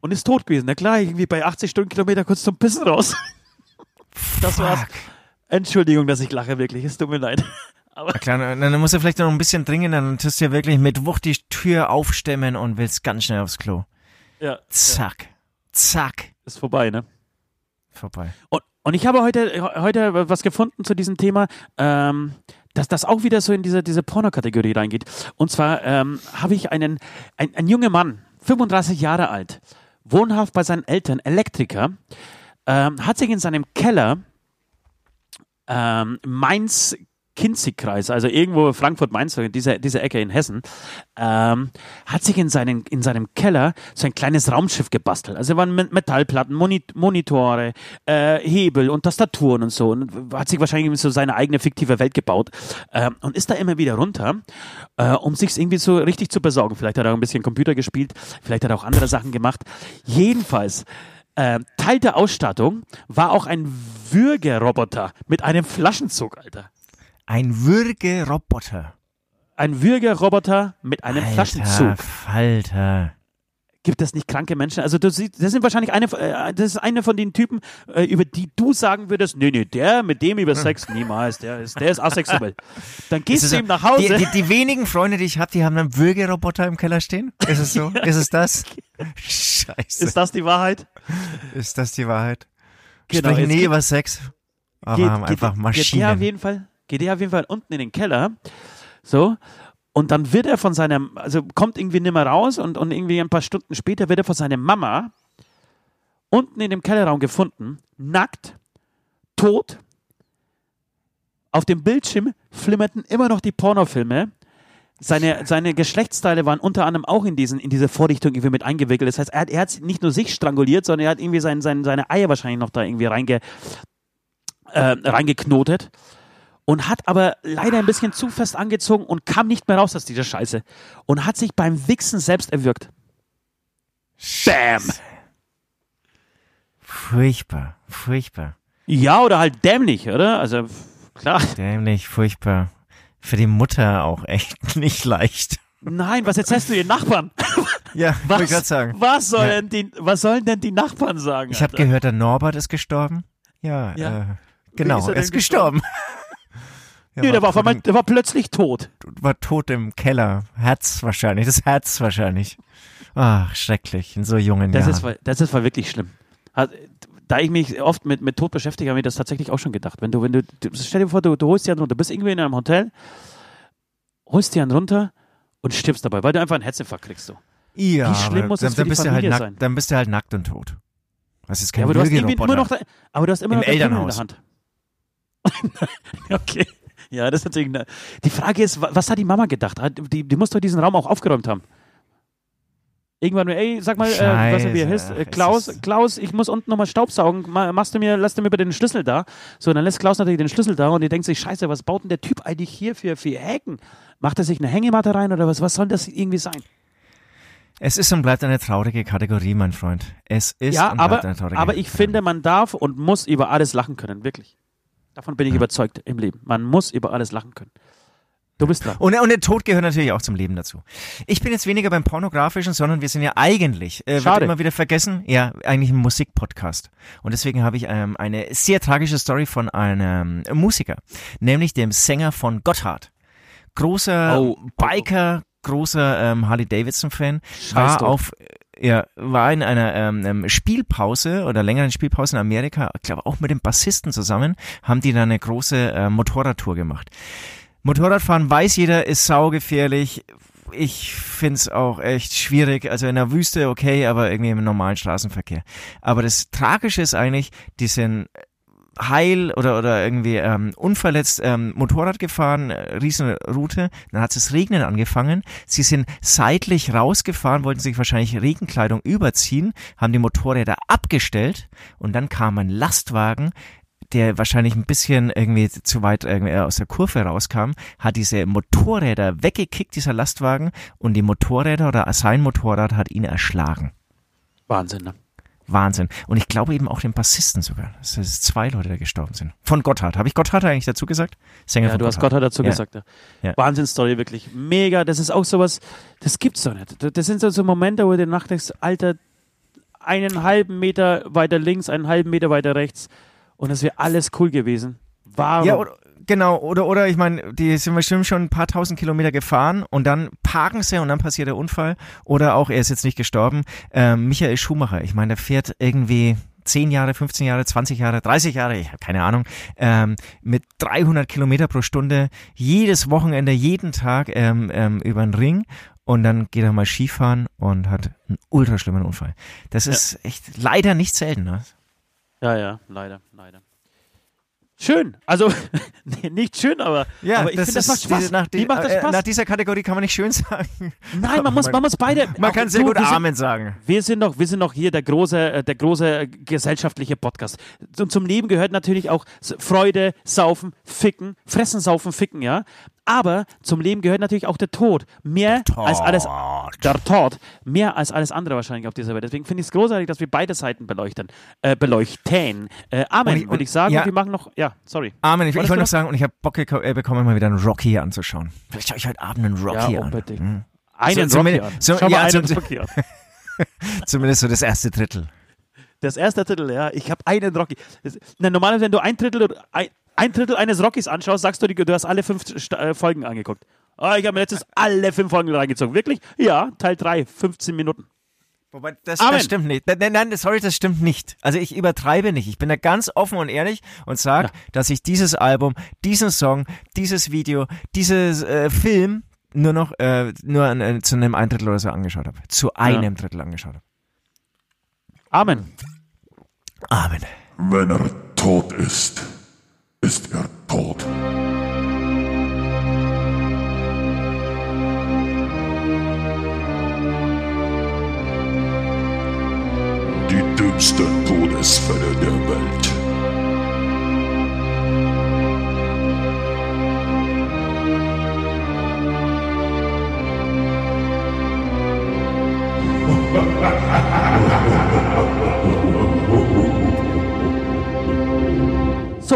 Und ist tot gewesen. Na klar, irgendwie bei 80 Stundenkilometer kurz zum Pissen raus. Das war's. Entschuldigung, dass ich lache, wirklich. Es tut mir leid. Aber Na klar, dann, musst du vielleicht noch ein bisschen dringend, dann tust du ja wirklich mit Wucht die Tür aufstemmen und willst ganz schnell aufs Klo. ja, Zack. Zack. ist vorbei, ne? Vorbei. Und, und ich habe heute, heute was gefunden zu diesem Thema, ähm, dass das auch wieder so in diese, diese Pornokategorie reingeht. Und zwar ähm, habe ich einen, ein, ein junger Mann, 35 Jahre alt, wohnhaft bei seinen Eltern, Elektriker, ähm, hat sich in seinem Keller ähm, Mainz Kinzigkreis, also irgendwo Frankfurt-Mainz, diese, diese Ecke in Hessen, ähm, hat sich in, seinen, in seinem Keller so ein kleines Raumschiff gebastelt. Also waren Metallplatten, Moni Monitore, äh, Hebel und Tastaturen und so. Und hat sich wahrscheinlich so seine eigene fiktive Welt gebaut ähm, und ist da immer wieder runter, äh, um sich irgendwie so richtig zu besorgen. Vielleicht hat er auch ein bisschen Computer gespielt, vielleicht hat er auch andere Sachen gemacht. Jedenfalls äh, Teil der Ausstattung war auch ein Würgeroboter mit einem Flaschenzug, Alter. Ein Würgeroboter. Ein Würgeroboter mit einem Alter, Flaschenzug. Falter. Gibt es nicht kranke Menschen? Also siehst, das sind wahrscheinlich eine, äh, das ist eine von den Typen, äh, über die du sagen würdest, nee, nee, der mit dem über Sex niemals, der ist, der ist asexuell. Dann gehst du ihm nach Hause. Die, die, die wenigen Freunde, die ich habe, die haben einen Würgeroboter im Keller stehen. Ist es so? Ist es das? Scheiße. ist das die Wahrheit? Ist das die Wahrheit? Genau, Sprechen nie über Sex, aber geht, haben einfach Geht der auf Maschinen. jeden Fall, geht der auf jeden Fall unten in den Keller. So. Und dann wird er von seiner, also kommt irgendwie nimmer raus und, und irgendwie ein paar Stunden später wird er von seiner Mama unten in dem Kellerraum gefunden, nackt, tot. Auf dem Bildschirm flimmerten immer noch die Pornofilme. Seine, seine Geschlechtsteile waren unter anderem auch in, diesen, in diese Vorrichtung irgendwie mit eingewickelt. Das heißt, er hat, er hat nicht nur sich stranguliert, sondern er hat irgendwie sein, sein, seine Eier wahrscheinlich noch da irgendwie reinge, äh, reingeknotet und hat aber leider ein bisschen zu fest angezogen und kam nicht mehr raus aus dieser Scheiße und hat sich beim Wichsen selbst erwürgt. Bam! Furchtbar, furchtbar. Ja, oder halt dämlich, oder? Also, klar. Dämlich, furchtbar. Für die Mutter auch echt nicht leicht. Nein, was erzählst du den Nachbarn? Ja, Was, ich sagen. was, soll Ja. denn die, was sollen denn die Nachbarn sagen? Ich habe gehört, der Norbert ist gestorben. Ja, Ja. Äh, genau, er ist gestorben. Ja, Nee, der war, auf tot einmal, der war plötzlich tot. war tot im Keller. Herz wahrscheinlich, das Herz wahrscheinlich. Ach, schrecklich, in so jungen Das Jahren. ist, das ist voll wirklich schlimm. Also, Da ich mich oft mit, mit Tod beschäftige, habe ich das tatsächlich auch schon gedacht. Wenn du, wenn du, stell dir vor, du, du holst dir einen runter, du bist irgendwie in einem Hotel, holst dir einen runter und stirbst dabei, weil du einfach einen Herzinfarkt kriegst. So. ja, wie schlimm muss dann, es für dann bist du halt Familie nackt, sein? Dann bist du halt nackt und tot. Das ist kein Ja, aber du hast immer noch, aber du hast immer Im noch Pimmel in Elternhaus. der Hand. okay. Ja, das ist natürlich eine, Die Frage ist, wa- was hat die Mama gedacht? Die, die muss doch diesen Raum auch aufgeräumt haben. Irgendwann, ey, sag mal, äh, was er wie er Scheiße, heißt, äh, Klaus, Klaus, ich muss unten nochmal Staubsaugen, Ma- machst du mir, lass du mir bitte den Schlüssel da. So, dann lässt Klaus natürlich den Schlüssel da und die denkt sich, scheiße, was baut denn der Typ eigentlich hier für, für Hecken? Macht er sich eine Hängematte rein oder was, was soll das irgendwie sein? Es ist und bleibt eine traurige Kategorie, mein Freund. Es ist ja, und bleibt aber, eine traurige aber ich finde, man darf und muss über alles lachen können, wirklich. Davon bin ich überzeugt im Leben. Man muss über alles lachen können. Du bist dran. Und, und der Tod gehört natürlich auch zum Leben dazu. Ich bin jetzt weniger beim Pornografischen, sondern wir sind ja eigentlich, äh, wird immer wieder vergessen, ja, eigentlich ein Musikpodcast. Und deswegen habe ich ähm, eine sehr tragische Story von einem Musiker, nämlich dem Sänger von Gotthard. Großer Oh, oh, oh. Biker, großer ähm, Harley-Davidson-Fan, Scheiß war drauf. auf ja, war in einer ähm, ähm, Spielpause oder längeren Spielpause in Amerika, ich glaube auch mit dem Bassisten zusammen, haben die dann eine große äh, Motorradtour gemacht. Motorradfahren weiß jeder, ist saugefährlich. Ich find's auch echt schwierig. Also in der Wüste okay, aber irgendwie im normalen Straßenverkehr. Aber das Tragische ist eigentlich, die sind heil oder, oder irgendwie ähm, unverletzt ähm, Motorrad gefahren, äh, Riesenroute. Dann hat es regnen angefangen. Sie sind seitlich rausgefahren, wollten sich wahrscheinlich Regenkleidung überziehen, haben die Motorräder abgestellt und dann kam ein Lastwagen, der wahrscheinlich ein bisschen irgendwie zu weit irgendwie aus der Kurve rauskam, hat diese Motorräder weggekickt, dieser Lastwagen, und die Motorräder oder sein Motorrad hat ihn erschlagen. Wahnsinn, ne? Wahnsinn. Und ich glaube eben auch den Bassisten sogar. dass es zwei Leute, die gestorben sind. Von Gotthard. Habe ich Gotthard eigentlich dazu gesagt? Sänger Ja, du hast Gotthard dazu Ja. gesagt. Ja. Ja. Wahnsinnsstory, wirklich. Mega. Das ist auch sowas, das gibt's doch nicht. Das sind so, so Momente, wo du nachdenkst, Alter, einen halben Meter weiter links, einen halben Meter weiter rechts und es wäre alles cool gewesen. Warum? Ja, oder, genau. Oder, oder ich meine, die sind bestimmt schon ein paar tausend Kilometer gefahren und dann parken sie und dann passiert der Unfall. Oder auch, er ist jetzt nicht gestorben, ähm, Michael Schumacher. Ich meine, der fährt irgendwie 10 Jahre, 15 Jahre, 20 Jahre, 30 Jahre, ich habe keine Ahnung, ähm, mit 300 Kilometer pro Stunde, jedes Wochenende, jeden Tag ähm, ähm, über den Ring und dann geht er mal Skifahren und hat einen ultra schlimmen Unfall. Das ist echt leider nicht selten. Ne? Ja, ja, leider, leider. Schön. Also, nicht schön, aber, aber ich finde, das macht Spaß. Diese, nach, Wie macht das äh, Spaß? nach dieser Kategorie kann man nicht schön sagen. Nein, man muss, man muss beide. Man kann sehr du, gut wir sind- Amen sagen. Wir sind noch, wir sind noch hier der große, äh, der große äh, gesellschaftliche Podcast. Und zum Leben gehört natürlich auch Freude, Saufen, Ficken, Fressen, Saufen, Ficken, ja. Aber zum Leben gehört natürlich auch der Tod. Mehr als alles, der Tod, mehr als alles andere wahrscheinlich auf dieser Welt. Deswegen finde ich es großartig, dass wir beide Seiten beleuchten, äh, beleuchten. Äh, Amen, würde ich sagen. ja. Und wir machen noch, ja, sorry. Amen. Ich, ich wollte noch sagen, und ich habe Bock geko- äh, bekommen, mal wieder einen Rocky anzuschauen. Vielleicht schaue ich heute Abend einen Rocky Ja, an. unbedingt. Hm. Einen So- Rocky an. so- Schau mal ja, einen so- Rocky an. Zumindest so das erste Drittel. Das erste Drittel, ja. Ich habe einen Rocky. Das, na, normalerweise, wenn du ein Drittel, ein, ein Drittel eines Rockys anschaust, sagst du, du hast alle fünf äh, Folgen angeguckt. Oh, ich habe mir letztes alle fünf Folgen reingezogen. Wirklich? Ja, Teil 3, 15 Minuten. Wobei, das, das, stimmt nicht. Nein, nein, sorry, das stimmt nicht. Also ich übertreibe nicht. Ich bin da ganz offen und ehrlich und sage, ja. dass ich dieses Album, diesen Song, dieses Video, dieses äh, Film nur noch äh, nur an, äh, zu einem ein Drittel oder so angeschaut habe. Zu einem ja. Drittel angeschaut habe. Amen. Amen. Wenn er tot ist, ist er tot. Die dümmsten Todesfälle der Welt.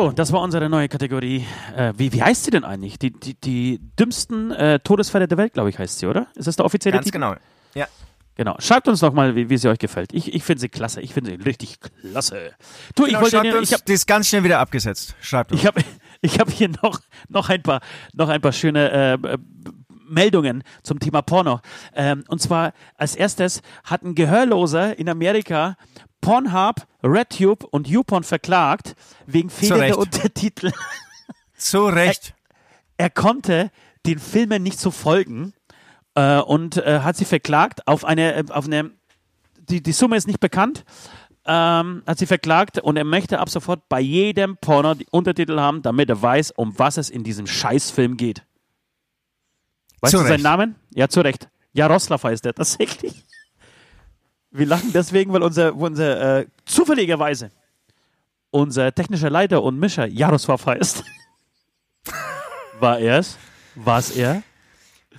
So, das war unsere neue Kategorie. Äh, wie, wie heißt sie denn eigentlich? Die, die, die dümmsten äh, Todesfälle der Welt, glaube ich, heißt sie, oder? Ist das der offizielle Ganz Titel? genau. Ja. Genau. Schreibt uns doch mal, wie, wie sie euch gefällt. Ich, ich finde sie klasse. Ich finde sie richtig klasse. Du, genau, ich wollte uns, ich hab, die ist ganz schnell wieder abgesetzt. Schreibt uns. Ich habe ich hab hier noch, noch, ein paar, noch ein paar schöne äh, Meldungen zum Thema Porno. Ähm, und zwar als erstes hat ein Gehörloser in Amerika Pornhub, RedTube und YouPorn verklagt wegen fehlender Untertitel. Zu Recht. Er, er, konnte den Filmen nicht so folgen äh, und äh, hat sie verklagt auf eine, äh, auf eine die, die Summe ist nicht bekannt, ähm, hat sie verklagt und er möchte ab sofort bei jedem Porno die Untertitel haben, damit er weiß, um was es in diesem Scheißfilm geht. Weißt zu du Recht. seinen Namen? Ja, zu Recht. Jaroslav heißt er tatsächlich. Wir lachen deswegen, weil unser, unser äh, zufälligerweise unser technischer Leiter und Mischer Jaroslav heißt. War er es? War es er?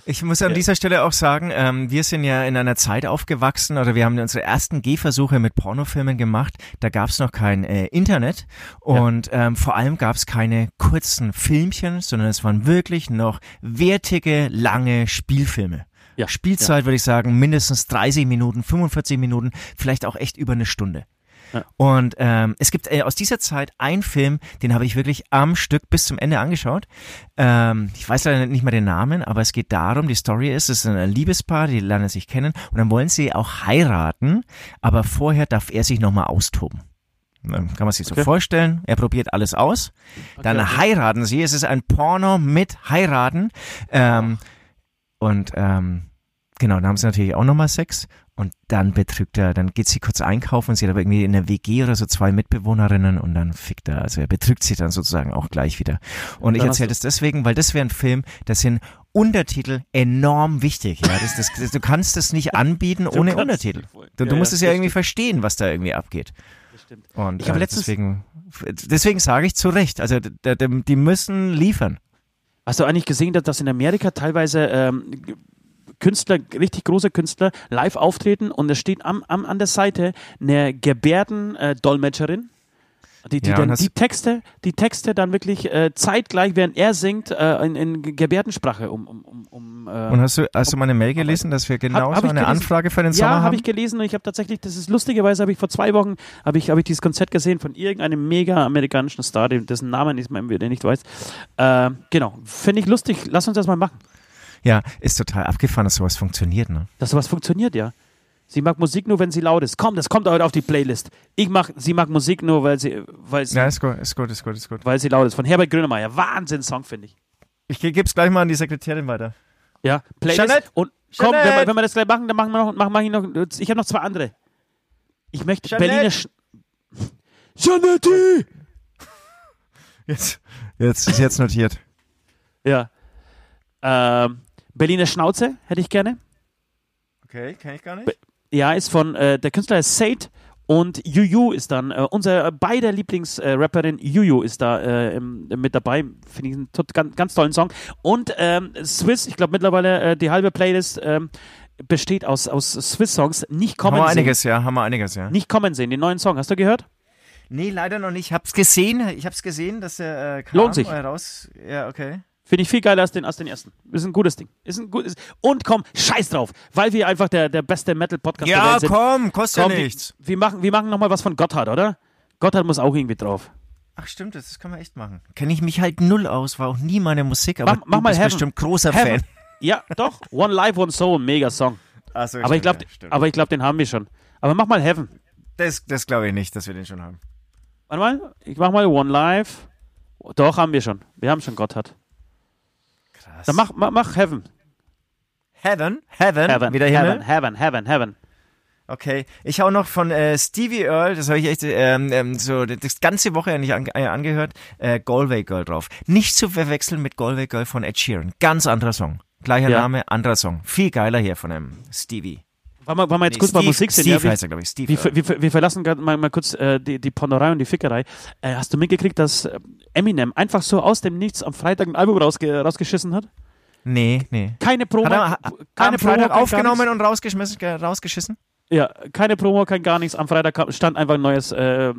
Ich muss an dieser Stelle auch sagen, ähm, wir sind ja in einer Zeit aufgewachsen oder wir haben unsere ersten Gehversuche mit Pornofilmen gemacht. Da gab es noch kein äh, Internet und ja. ähm, vor allem gab es keine kurzen Filmchen, sondern es waren wirklich noch wertige, lange Spielfilme. Ja. Spielzeit ja. würde ich sagen mindestens 30 Minuten, 45 Minuten, vielleicht auch echt über eine Stunde. Ja. Und ähm, es gibt äh, aus dieser Zeit einen Film, den habe ich wirklich am Stück bis zum Ende angeschaut. Ähm, ich weiß leider nicht mehr den Namen, aber es geht darum, die Story ist, es ist ein Liebespaar, die lernen sich kennen und dann wollen sie auch heiraten, aber vorher darf er sich nochmal austoben. Kann man sich so okay. vorstellen. Er probiert alles aus. Dann okay. heiraten sie. Es ist ein Porno mit heiraten. Ähm, und ähm, genau, dann haben sie natürlich auch nochmal Sex. Und dann betrügt er, dann geht sie kurz einkaufen und sie hat aber irgendwie in der WG oder so zwei Mitbewohnerinnen und dann fickt er. Also er betrügt sie dann sozusagen auch gleich wieder. Und ich erzähle das deswegen, weil das wäre ein Film, das sind Untertitel enorm wichtig. Ja, das, das, das, du kannst das nicht anbieten ohne Untertitel. Du, du musst es ja, irgendwie verstehen, was da irgendwie abgeht. Und ich äh, deswegen, deswegen sage ich zu Recht. Also die müssen liefern. Hast du eigentlich gesehen, dass in Amerika teilweise ähm, Künstler, richtig große Künstler, live auftreten und es steht am, am, an der Seite eine Gebärdendolmetscherin, die, die, ja, dann die Texte, die Texte dann wirklich äh, zeitgleich, während er singt, äh, in, in Gebärdensprache um, um, um äh, Und hast du, hast du meine Mail gelesen, dass wir genau so eine. Anfrage für den Sommer ja, haben? Ja, habe ich gelesen und ich habe tatsächlich, das ist lustigerweise, habe ich vor zwei Wochen, habe ich, hab ich dieses Konzert gesehen von irgendeinem mega amerikanischen Star, dessen Namen ich nicht weiß. Äh, genau, finde ich lustig, lass uns das mal machen. Ja, ist total abgefahren, dass sowas funktioniert, ne? Dass sowas funktioniert, ja. Sie mag Musik nur, wenn sie laut ist. Komm, das kommt heute auf die Playlist. Ich mach, sie mag Musik nur, weil sie, weil sie. Ja, ist gut, ist gut, ist gut, ist gut. Weil sie laut ist. Von Herbert Grönemeyer. Wahnsinn-Song, finde ich. Ich gebe es gleich mal an die Sekretärin weiter. Ja, Playlist. Jeanette? Und komm, wenn wir, wenn wir, das gleich machen, dann machen wir noch, machen, mach ich noch. Ich habe noch zwei andere. Ich möchte Jeanette? Berliner. Sch Jeanette! Jetzt, jetzt ist jetzt notiert. Ja. Ähm, Berliner Schnauze hätte ich gerne. Okay, kenne ich gar nicht. Ja, ist von, äh, der Künstler ist Sade und Juju ist dann, äh, unser beider Lieblingsrapperin äh, Juju ist da äh, im, mit dabei. Finde ich einen ganz, ganz, tollen Song. Und ähm, Swiss, ich glaube mittlerweile äh, die halbe Playlist ähm, besteht aus, aus Swiss-Songs. Nicht kommen haben wir einiges, ja, haben wir einiges, ja. Nicht kommen sehen, den neuen Song. Hast du gehört? Nee, leider noch nicht. Ich hab's gesehen. Ich hab's gesehen, dass er äh, kam Lohnt sich. raus. Ja, okay. Finde ich viel geiler als den, als den ersten. Ist ein gutes Ding. Ist ein gutes. Und komm, scheiß drauf, weil wir einfach der, der beste Metal-Podcast der Ja, Welt sind. komm, kostet Komm, ja wir, nichts. wir machen, wir machen nochmal was von Gotthard, oder? Gotthard muss auch irgendwie drauf. Ach stimmt, das kann man echt machen. Kenne ich mich halt null aus, war auch nie meine Musik, aber Mach- mach du mal bist Heaven. bestimmt großer Heaven. Fan. Ja, doch. One Life, One Soul, mega Song. Ach so, Aber ich glaube, aber ich glaube, den haben wir schon. Aber mach mal Heaven. das, das glaube ich nicht, dass wir den schon haben. Warte mal, ich mach mal One Life. Doch, haben wir schon. Wir haben schon Gotthard. Krass. Dann mach, mach, mach Heaven. Heaven, Heaven, Heaven, wie der Himmel. Heaven, Heaven, Heaven, Heaven. Okay, ich hau noch von äh, Stevie Earl, das habe ich echt ähm, ähm, so das ganze Woche nicht an, äh, angehört, äh, Galway Girl drauf. Nicht zu verwechseln mit Galway Girl von Ed Sheeran. Ganz anderer Song. Gleicher Ja. Name, anderer Song. Viel geiler hier von einem Stevie. Wollen wir, wollen wir jetzt Nee, kurz bei Steve, Musik sind? Steve ja, wir, heißt er, glaube ich. Steve wir, Earl. wir, wir verlassen gerade mal, mal kurz äh, die, die Pornerei und die Fickerei. Äh, hast du mitgekriegt, dass äh, Eminem einfach so aus dem Nichts am Freitag ein Album rausge rausgeschissen hat? Nee, nee. Keine Promo, Hat er keine am Freitag kein gar aufgenommen und rausgeschmissen, ge- rausgeschissen? Ja, keine Promo, kein gar nichts. Am Freitag stand einfach ein neues äh,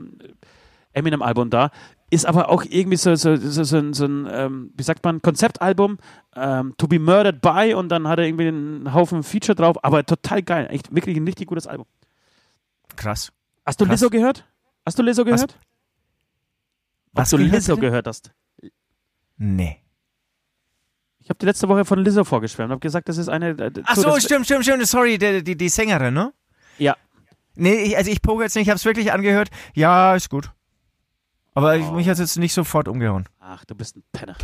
Eminem-Album da. Ist aber auch irgendwie so, so, so, so, ein- so ein, ähm, wie sagt man, Konzeptalbum, ähm, To Be Murdered By und dann hat er irgendwie einen Haufen Feature drauf, aber total geil. Echt wirklich ein richtig gutes Album. Krass. Hast du Krass. Lizzo gehört? Hast du Lizzo gehört? Was Hast du Lizzo bitte? gehört hast? Nee. Ich habe die letzte Woche von Lizzo vorgeschwärmt, habe gesagt, das ist eine. Äh, Ach so, das, stimmt, stimmt, stimmt. Sorry, die, die, die Sängerin, ne? Ja. Nee, ich, also ich poke jetzt nicht, ich habe es wirklich angehört. Ja, ist gut. Aber Oh. mich hat jetzt nicht sofort umgehauen. Ach, du bist ein Penner.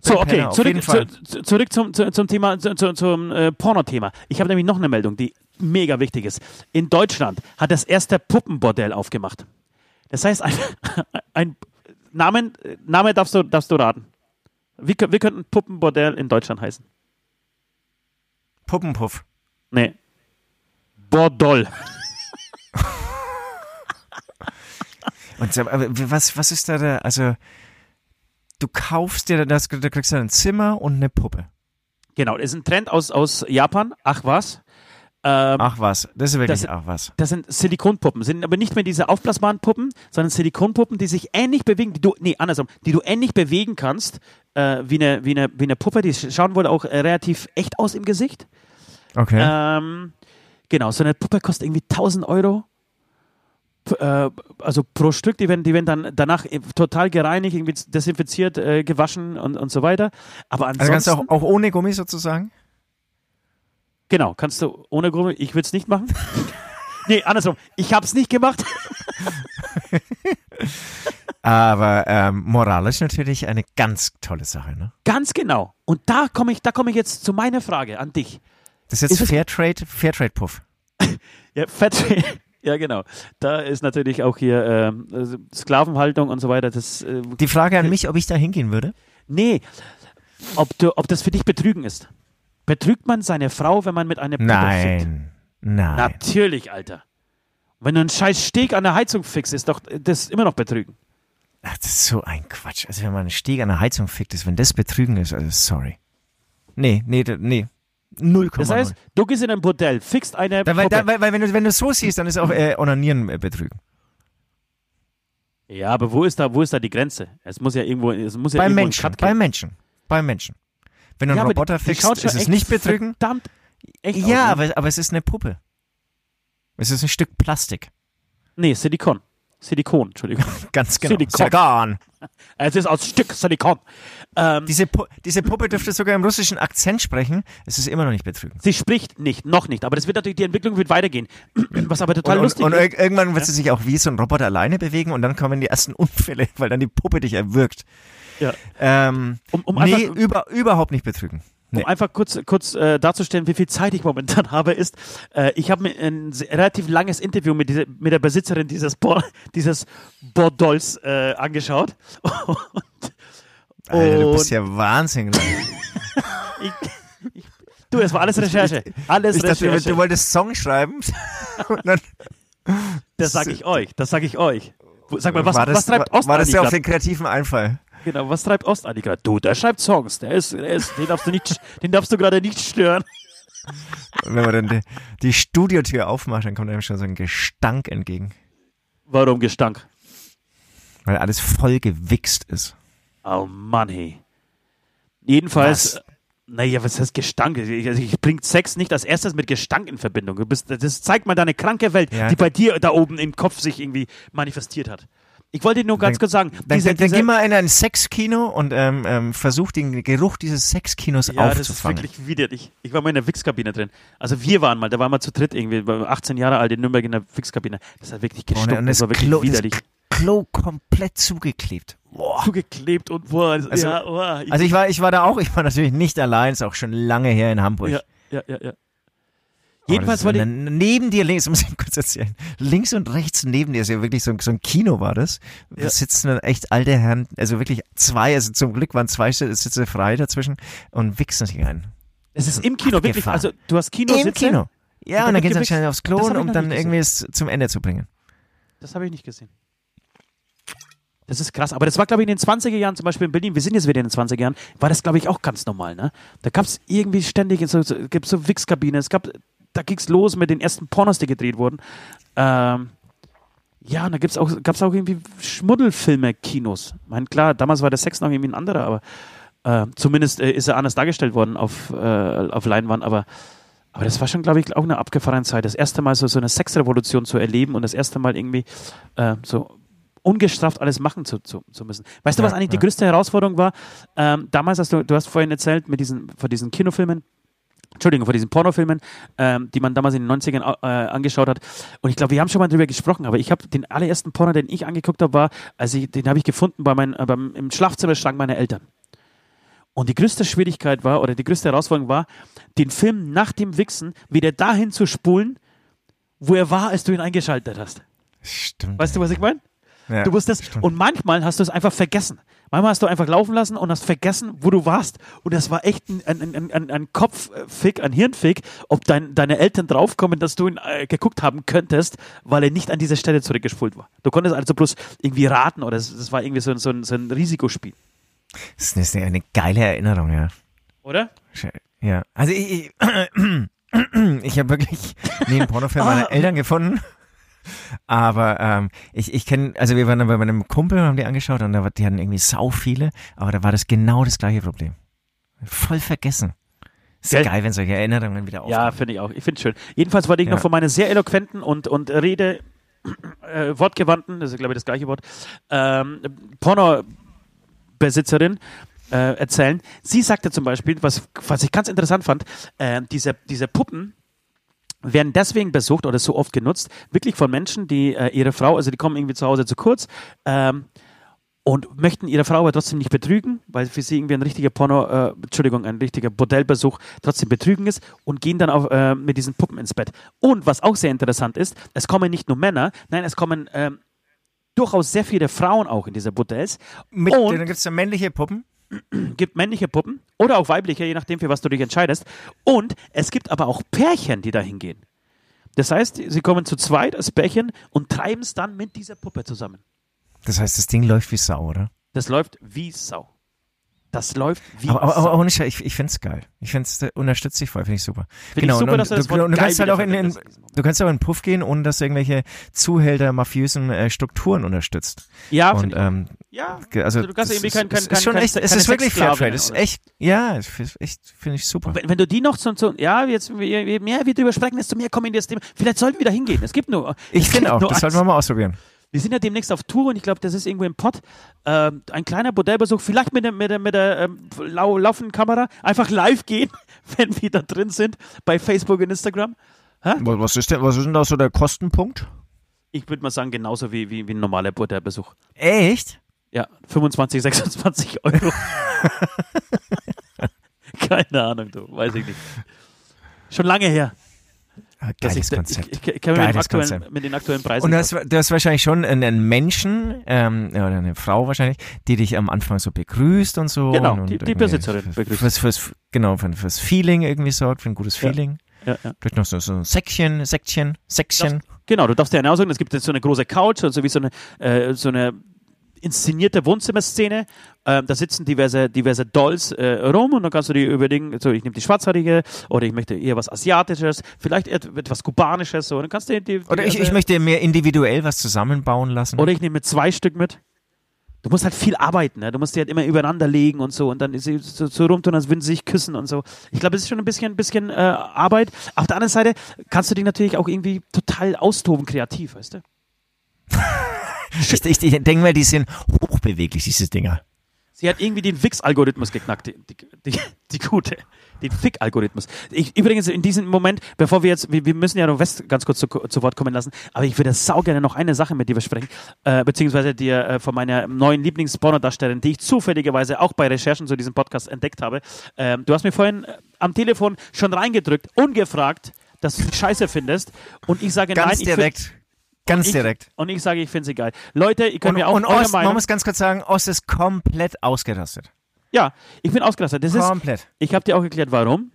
So, okay, zurück, zu, zu, zurück zum, zu, zum Thema, zu, zu, zum äh, Porno-Thema. Ich habe nämlich noch eine Meldung, die mega wichtig ist. In Deutschland hat das erste Puppenbordell aufgemacht. Das heißt, ein, ein Namen, Name darfst du, darfst du raten. Wie, wie könnte ein Puppenbordell in Deutschland heißen? Puppenpuff. Nee. Bordoll. Und was, was ist da der, also du kaufst dir das, du kriegst dann ein Zimmer und eine Puppe. Genau, das ist ein Trend aus, aus Japan. Ach was. Ähm, Ach was, das ist wirklich Das- ach was. Das sind Silikonpuppen, sind aber nicht mehr diese aufblasbaren Puppen, sondern Silikonpuppen, die sich ähnlich bewegen, die du, nee, andersrum, die du ähnlich bewegen kannst, äh, wie, eine, wie, eine, wie eine Puppe, die schauen wohl auch äh, relativ echt aus im Gesicht. Okay. Ähm, genau, so eine Puppe kostet irgendwie 1000 Euro. Äh, also pro Stück, die werden, die werden dann danach total gereinigt, irgendwie desinfiziert, äh, gewaschen und, und so weiter. Aber ansonsten, also kannst du auch, auch ohne Gummi sozusagen? genau, kannst du ohne Gruppe, ich würde es nicht machen. nee, andersrum, ich habe es nicht gemacht. Aber ähm, moralisch natürlich eine ganz tolle Sache, ne? Ganz genau. Und da komme ich, da komme ich jetzt zu meiner Frage an dich. Das ist jetzt Fairtrade, Fairtrade-Puff. Ja, Fett, ja genau. Da ist natürlich auch hier also Sklavenhaltung und so weiter. Das, äh, Die Frage an mich, ob ich da hingehen würde? nee, ob, du, ob das für dich Betrügen ist. Betrügt man seine Frau, wenn man mit einer fickt? Nein. Nein. Natürlich, Alter. Wenn du einen scheiß Steg an der Heizung fixst, ist doch das immer noch Betrügen. Ach, das ist so ein Quatsch. Also wenn man einen Steg an der Heizung fickt, ist, wenn das Betrügen ist, also sorry. Nee, nee, nee. Null Das heißt, du gehst in ein Bordell, fixt eine da, weil, Puppe. da, weil, weil wenn du wenn du es so siehst, dann ist auch äh, Onanieren äh, Betrügen. ja, aber wo ist da, wo ist da die Grenze? Es muss ja irgendwo, es muss ja Beim irgendwo Menschen, beim. Menschen, beim Menschen. Wenn du Ja, einen Roboter die- die fixt, schaut schon ist es nicht Betrügen. Verdammt, echt Ja, aus, ne? aber, aber es ist eine Puppe. Es ist ein Stück Plastik. Nee, Silikon. Silikon, Entschuldigung. Ganz genau. Silikon. Silikon. Es ist aus Stück Silikon. Ähm, Diese, Pu diese Puppe dürfte sogar im russischen Akzent sprechen. Es ist immer noch nicht Betrügen. sie spricht nicht, noch nicht, aber das wird natürlich, die Entwicklung wird weitergehen. Was aber total und, lustig und, und ist. ir- irgendwann wird sie sich auch wie so ein Roboter alleine bewegen und dann kommen die ersten Unfälle, weil dann die Puppe dich erwürgt. Ja. Ähm, Um, um nee, über, überhaupt nicht betrügen. Nee. um einfach kurz, kurz äh, darzustellen, wie viel Zeit ich momentan habe, ist, äh, ich habe mir ein relativ langes Interview mit, dieser, mit der Besitzerin dieses, Bo dieses Bordells äh, angeschaut. Und, Alter, du bist ja Wahnsinn. ich, ich, du, es war alles Recherche. Alles Ich dachte, Recherche. du wolltest Song schreiben. das sage ich euch. Das sage ich euch. Sag mal, was, das, was treibt war, Ost war das ja auf den kreativen Einfall? Genau, was treibt Ostadi gerade? Du, der schreibt Songs. Der ist, der ist, den darfst du nicht, den darfst du gerade nicht stören. Und wenn man dann die, die Studiotür aufmacht, dann kommt einem schon so ein Gestank entgegen. Warum Gestank? Weil alles voll gewichst ist. Oh Mann, hey. Jedenfalls, Was? naja, was heißt Gestank? Ich, also ich bringe Sex nicht als erstes mit Gestank in Verbindung. Du bist, das zeigt mal deine kranke Welt, Ja. die bei dir da oben im Kopf sich irgendwie manifestiert hat. Ich wollte dir nur ganz Dann- kurz sagen, Dann, diese, dann, dann diese, geh mal in ein Sexkino und ähm, ähm, versuch den Geruch dieses Sexkinos ja, das ist aufzufangen. wirklich widerlich. Ich war mal in der Wix-Kabine drin. Also wir waren mal, da waren wir zu dritt irgendwie, war 18 Jahre alt in Nürnberg in der Wix-Kabine. Das hat wirklich und, gestunken, und das das, war wirklich Klo, das widerlich. Klo komplett zugeklebt. Boah. Zugeklebt und boah, das- Also- ja, boah, ich, Also ich war, ich war da auch, ich war natürlich nicht allein, ist auch schon lange her in Hamburg. ja, ja, ja, ja. Jedenfalls dann neben dir links, muss ich kurz erzählen, links und rechts neben dir ist ja wirklich so, ein- so ein Kino war das. Da Ja. sitzen dann echt alte Herren, also wirklich zwei, also zum Glück waren zwei Sitze frei dazwischen und wichsen sich ein. es ist im Kino, wirklich, also du hast Kino Im Kino. Ja, und dann wird gehen sie dann gewichst. schnell aufs Klo, um dann irgendwie es zum Ende zu bringen. Das habe ich nicht gesehen. Das ist krass. Aber das war, glaube ich, in den 20er Jahren, zum Beispiel in Berlin, wir sind jetzt wieder in den 20er Jahren, war das, glaube ich, auch ganz normal. Ne? Da gab es irgendwie ständig so, so, gibt's so Wix-Kabinen. Es gab, da ging es los mit den ersten Pornos, die gedreht wurden. Ähm, ja, und da gibt's auch, gab es auch irgendwie Schmuddelfilme-Kinos. Ich meine, klar, damals war der Sex noch irgendwie ein anderer, aber äh, zumindest äh, ist er anders dargestellt worden auf, äh, auf Leinwand. Aber, aber das war schon, glaube ich, auch eine abgefahrene Zeit. Das erste Mal so, so eine Sexrevolution zu erleben und das erste Mal irgendwie äh, so ungestraft alles machen zu, zu, zu müssen. Weißt du, Ja, was eigentlich ja. die größte Herausforderung war? Ähm, damals hast du, du hast vorhin erzählt, mit diesen, von diesen Kinofilmen, Entschuldigung, von diesen Pornofilmen, ähm, die man damals in den 90ern au- äh, angeschaut hat. Und ich glaube, wir haben schon mal drüber gesprochen, aber ich habe den allerersten Porno, den ich angeguckt habe, war, also ich, den habe ich gefunden bei mein, äh, beim, im Schlafzimmerschrank meiner Eltern. Und die größte Schwierigkeit war, oder die größte Herausforderung war, den Film nach dem Wichsen wieder dahin zu spulen, wo er war, als du ihn eingeschaltet hast. Stimmt. Weißt du, was ich meine? Ja, Du wusstest, stimmt. und manchmal hast du es einfach vergessen. Manchmal hast du einfach laufen lassen und hast vergessen, wo du warst. Und das war echt ein, ein, ein, ein, Kopffick, ein Hirnfick, ob dein, deine Eltern draufkommen, dass du ihn äh, geguckt haben könntest, weil er nicht an dieser Stelle zurückgespult war. Du konntest also bloß irgendwie raten oder es, das war irgendwie so, ein- so, ein, so ein Risikospiel. Das ist eine, eine geile Erinnerung, ja. Oder? Ja, also ich, ich, ich habe wirklich nie einen Pornofilm meiner Ah. Eltern gefunden. Aber ähm, ich, ich kenne, also wir waren dann bei meinem Kumpel, haben die angeschaut und da, die hatten irgendwie sau viele, aber da war das genau das gleiche Problem. Voll vergessen. Ist geil, wenn solche Erinnerungen wieder Ja, auftauchen. finde ich auch. Ich finde es schön. Jedenfalls wollte ich Ja. noch von meiner sehr eloquenten und, und Rede, äh, wortgewandten, das ist glaube ich das gleiche Wort, ähm, Pornobesitzerin äh, erzählen. Sie sagte zum Beispiel, was, was ich ganz interessant fand, äh, diese, diese Puppen werden deswegen besucht oder so oft genutzt, wirklich von Menschen, die äh, ihre Frau, also die kommen irgendwie zu Hause zu kurz, ähm, und möchten ihre Frau aber trotzdem nicht betrügen, weil für sie irgendwie ein richtiger Porno, äh, Entschuldigung, ein richtiger Bordellbesuch trotzdem betrügen ist und gehen dann auch äh, mit diesen Puppen ins Bett. Und was auch sehr interessant ist, es kommen nicht nur Männer, nein, es kommen ähm, durchaus sehr viele Frauen auch in diese Bordells. Mit, und dann gibt's da männliche Puppen. Gibt männliche Puppen oder auch weibliche, je nachdem, für was du dich entscheidest. Und es gibt aber auch Pärchen, die da hingehen. Das heißt, sie kommen zu zweit als Pärchen und treiben es dann mit dieser Puppe zusammen. Das heißt, das Ding läuft wie Sau, oder? Das läuft wie Sau. Das läuft wie Aber, aber, aber ohne Scheiß, ich, ich find's geil. Ich find's, äh, unterstütze dich voll, finde ich super. Finde ich super, und, dass du du, das Wort du, du geil kannst halt auch in, in, du kannst auch in den Puff gehen, ohne dass du irgendwelche Zuhälter, mafiösen äh, Strukturen unterstützt. Ja, und finde ich. ähm, Ja, ge- also, du kannst das irgendwie ist, kein, kein, es kein, ist schon kein, echt, es ist wirklich Sexsklavinnen Fairtrade. Es ist echt, ja, ist echt, finde ich super. Wenn, wenn du die noch so, so ja, jetzt, je mehr wir drüber sprechen, desto mehr kommen in das Thema. Vielleicht sollten wir da hingehen. Es gibt nur. Ich finde auch, das sollten wir mal ausprobieren. Wir sind ja demnächst auf Tour und ich glaube, das ist irgendwo im Pott. Ähm, ein kleiner Bordellbesuch, vielleicht mit der, mit der, mit der ähm, lau laufenden Kamera. Einfach live gehen, wenn wir da drin sind, bei Facebook und Instagram. Was ist denn, was ist denn da so der Kostenpunkt? Ich würde mal sagen, genauso wie, wie, wie ein normaler Bordellbesuch. Echt? Ja, 25, 26 Euro. Keine Ahnung, du, weiß ich nicht. Schon lange her. Geiles ich, Konzept. Ich, ich, ich kenne mit, mit den aktuellen Preisen. Und du hast, du hast wahrscheinlich schon einen, Menschen, ähm, oder eine Frau wahrscheinlich, die dich am Anfang so begrüßt und so. Genau, und, die- und die Besitzerin begrüßt. Fürs, fürs, genau, für, fürs Feeling irgendwie sorgt, für ein gutes Ja. Feeling. ja, ja. Vielleicht noch so, so ein Säckchen, Säckchen, Säckchen. Genau, du darfst dir eine aussuchen. Es gibt jetzt so eine große Couch, also wie so eine, äh, so eine inszenierte Wohnzimmerszene. Ähm, da sitzen diverse, diverse Dolls äh, rum und dann kannst du dir überlegen, so, ich nehme die schwarzhaarige oder ich möchte eher was Asiatisches, vielleicht et- etwas Kubanisches. So. Und dann kannst du die, die Oder ich, ich möchte mir individuell was zusammenbauen lassen. oder ich nehme zwei Stück mit. du musst halt viel arbeiten, ne? du musst die halt immer übereinander legen und so und dann ist sie so, so rumtun, als würden sie sich küssen und so. Ich glaube, es ist schon ein bisschen, ein bisschen äh, Arbeit. Auf der anderen Seite kannst du dich natürlich auch irgendwie total austoben, kreativ, weißt du? Ich, ich, ich denke mal, die sind hochbeweglich, diese Dinger. Sie hat irgendwie den Fix-Algorithmus geknackt, die, die, die, gute. Den Fick-Algorithmus. Ich, übrigens, in diesem Moment, bevor wir jetzt, wir, wir müssen ja noch West ganz kurz zu, zu Wort kommen lassen, aber ich würde sau gerne noch eine Sache mit dir besprechen, äh, beziehungsweise dir äh, von meiner neuen Lieblings-Pornodarstellerin, die ich zufälligerweise auch bei Recherchen zu diesem Podcast entdeckt habe. Ähm, du hast mir vorhin äh, am Telefon schon reingedrückt, ungefragt, dass du die Scheiße findest und ich sage Ganz nein. ich direkt. Ganz ich, direkt. Und ich sage, ich finde sie geil. Leute, ihr könnt Und, mir auch und Ost, man Meinung... muss ganz kurz sagen, Ost ist komplett ausgerastet. Ja, ich bin ausgelastet. Das ist, Komplett. ich habe dir auch erklärt, warum.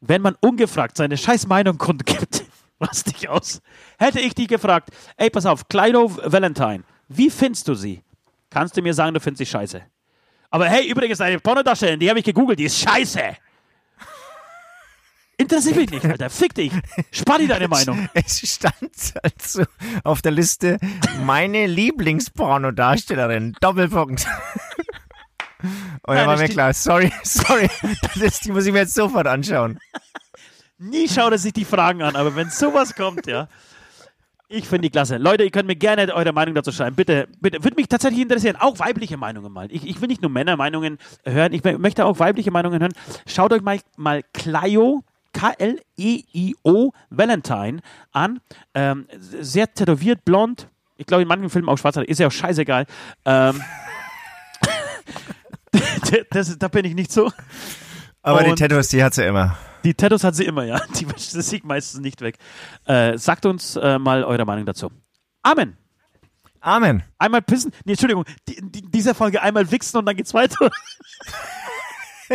Wenn man ungefragt seine scheiß Meinung kundgibt, was dich aus. Hätte ich dich gefragt, ey, pass auf, Kleino Valentine, wie findest du sie? Kannst du mir sagen, du findest sie scheiße. Aber hey, übrigens, eine Pornodarstellerin, die habe ich gegoogelt, die ist scheiße. Interessiert mich nicht, Alter. Fick dich. Spar dir deine Meinung. Es stand also auf der Liste meine Lieblingspornodarstellerin. Doppelpunkt. Und dann Nein, war mir klar, sorry, sorry, das, die muss ich mir jetzt sofort anschauen. Nie schaut er sich die Fragen an, aber wenn sowas kommt, ja. Ich finde die klasse. Leute, ihr könnt mir gerne eure Meinung dazu schreiben. Bitte, bitte. Würde mich tatsächlich interessieren. Auch weibliche Meinungen mal. Ich, ich will nicht nur Männermeinungen hören, ich mö- möchte auch weibliche Meinungen hören. Schaut euch mal, mal Clio, K-L-E-I-O, Valentine an. Ähm, sehr tätowiert, blond. Ich glaube, in manchen Filmen auch schwarz. Ist ja auch scheißegal. Ähm, das, da bin ich nicht so. Aber die Und- Tattoos, die hat sie immer. Die Tattoos hat sie immer, ja. Die wäscht sie meistens nicht weg. Äh, sagt uns äh, mal eure Meinung dazu. Amen. Amen. Einmal pissen. Nee, Entschuldigung. Die, die, dieser Folge einmal wichsen und dann geht's weiter.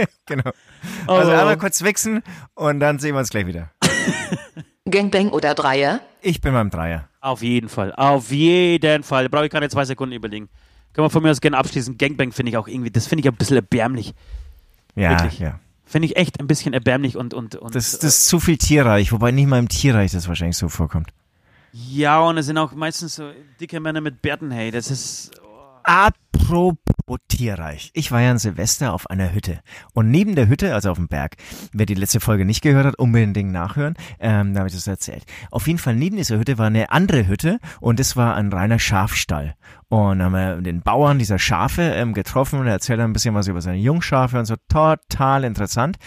Genau. Oh. Also einmal kurz wichsen und dann sehen wir uns gleich wieder. Gangbang oder Dreier? Ich bin beim Dreier. Auf jeden Fall. Auf jeden Fall. Da brauche ich keine zwei Sekunden überlegen. Können wir von mir aus gerne abschließen. Gangbang finde ich auch irgendwie, das finde ich ein bisschen erbärmlich. Ja, Wirklich. ja. Finde ich echt ein bisschen erbärmlich und, und, und Das, das ist zu viel tierreich, wobei nicht mal im Tierreich das wahrscheinlich so vorkommt. ja, und es sind auch meistens so dicke Männer mit Bärten, hey. Das ist. Apropos tierreich. Ich war ja an Silvester auf einer Hütte. Und neben der Hütte, also auf dem Berg, wer die letzte Folge nicht gehört hat, unbedingt nachhören. Ähm, da habe ich das erzählt. Auf jeden Fall neben dieser Hütte war eine andere Hütte und das war ein reiner Schafstall. Und haben wir den Bauern dieser Schafe ähm, getroffen und er erzählt ein bisschen was über seine Jungschafe und so. Total interessant.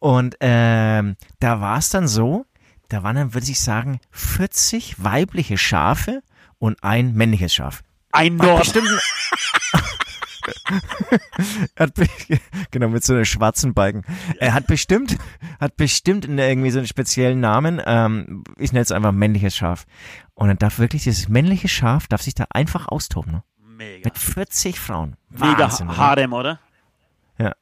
Und ähm, da war es dann so, da waren dann, würde ich sagen, 40 weibliche Schafe und ein männliches Schaf. Ein Nord. bestimmt hat genau mit so einem schwarzen Balken. Er hat bestimmt hat bestimmt irgendwie so einen speziellen Namen. Ähm, ich nenne es einfach männliches Schaf. Und dann darf wirklich dieses männliche Schaf darf sich da einfach austoben. Ne? Mega. Mit 40 Frauen. Mega Wahnsinn, oder? Harem, oder? Ja.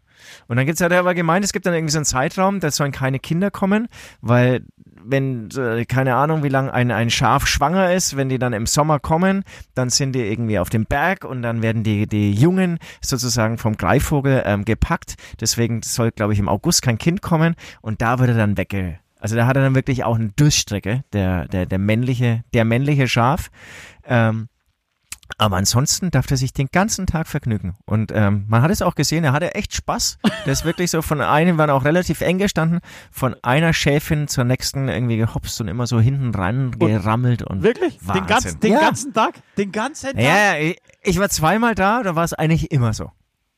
Und dann gibt's ja aber gemeint, es gibt dann irgendwie so einen Zeitraum, da sollen keine Kinder kommen, weil wenn, äh, keine Ahnung, wie lange ein, ein Schaf schwanger ist, wenn die dann im Sommer kommen, dann sind die irgendwie auf dem Berg und dann werden die, die Jungen sozusagen vom Greifvogel ähm, gepackt. Deswegen soll, glaube ich, im August kein Kind kommen und da wird er dann wegge... Also da hat er dann wirklich auch eine Durststrecke, der, der, der männliche, der männliche Schaf. Ähm, aber ansonsten darf er sich den ganzen Tag vergnügen. Und ähm, man hat es auch gesehen, er hatte echt Spaß. Der ist wirklich so von einem, waren auch relativ eng gestanden, von einer Schäfin zur nächsten irgendwie gehopst und immer so hinten ran gerammelt. Und Wirklich? Den, Wahnsinn. ganzen, den ja. ganzen Tag? Den ganzen Tag? Ja, ja, ich, ich war zweimal da, da war es eigentlich immer so.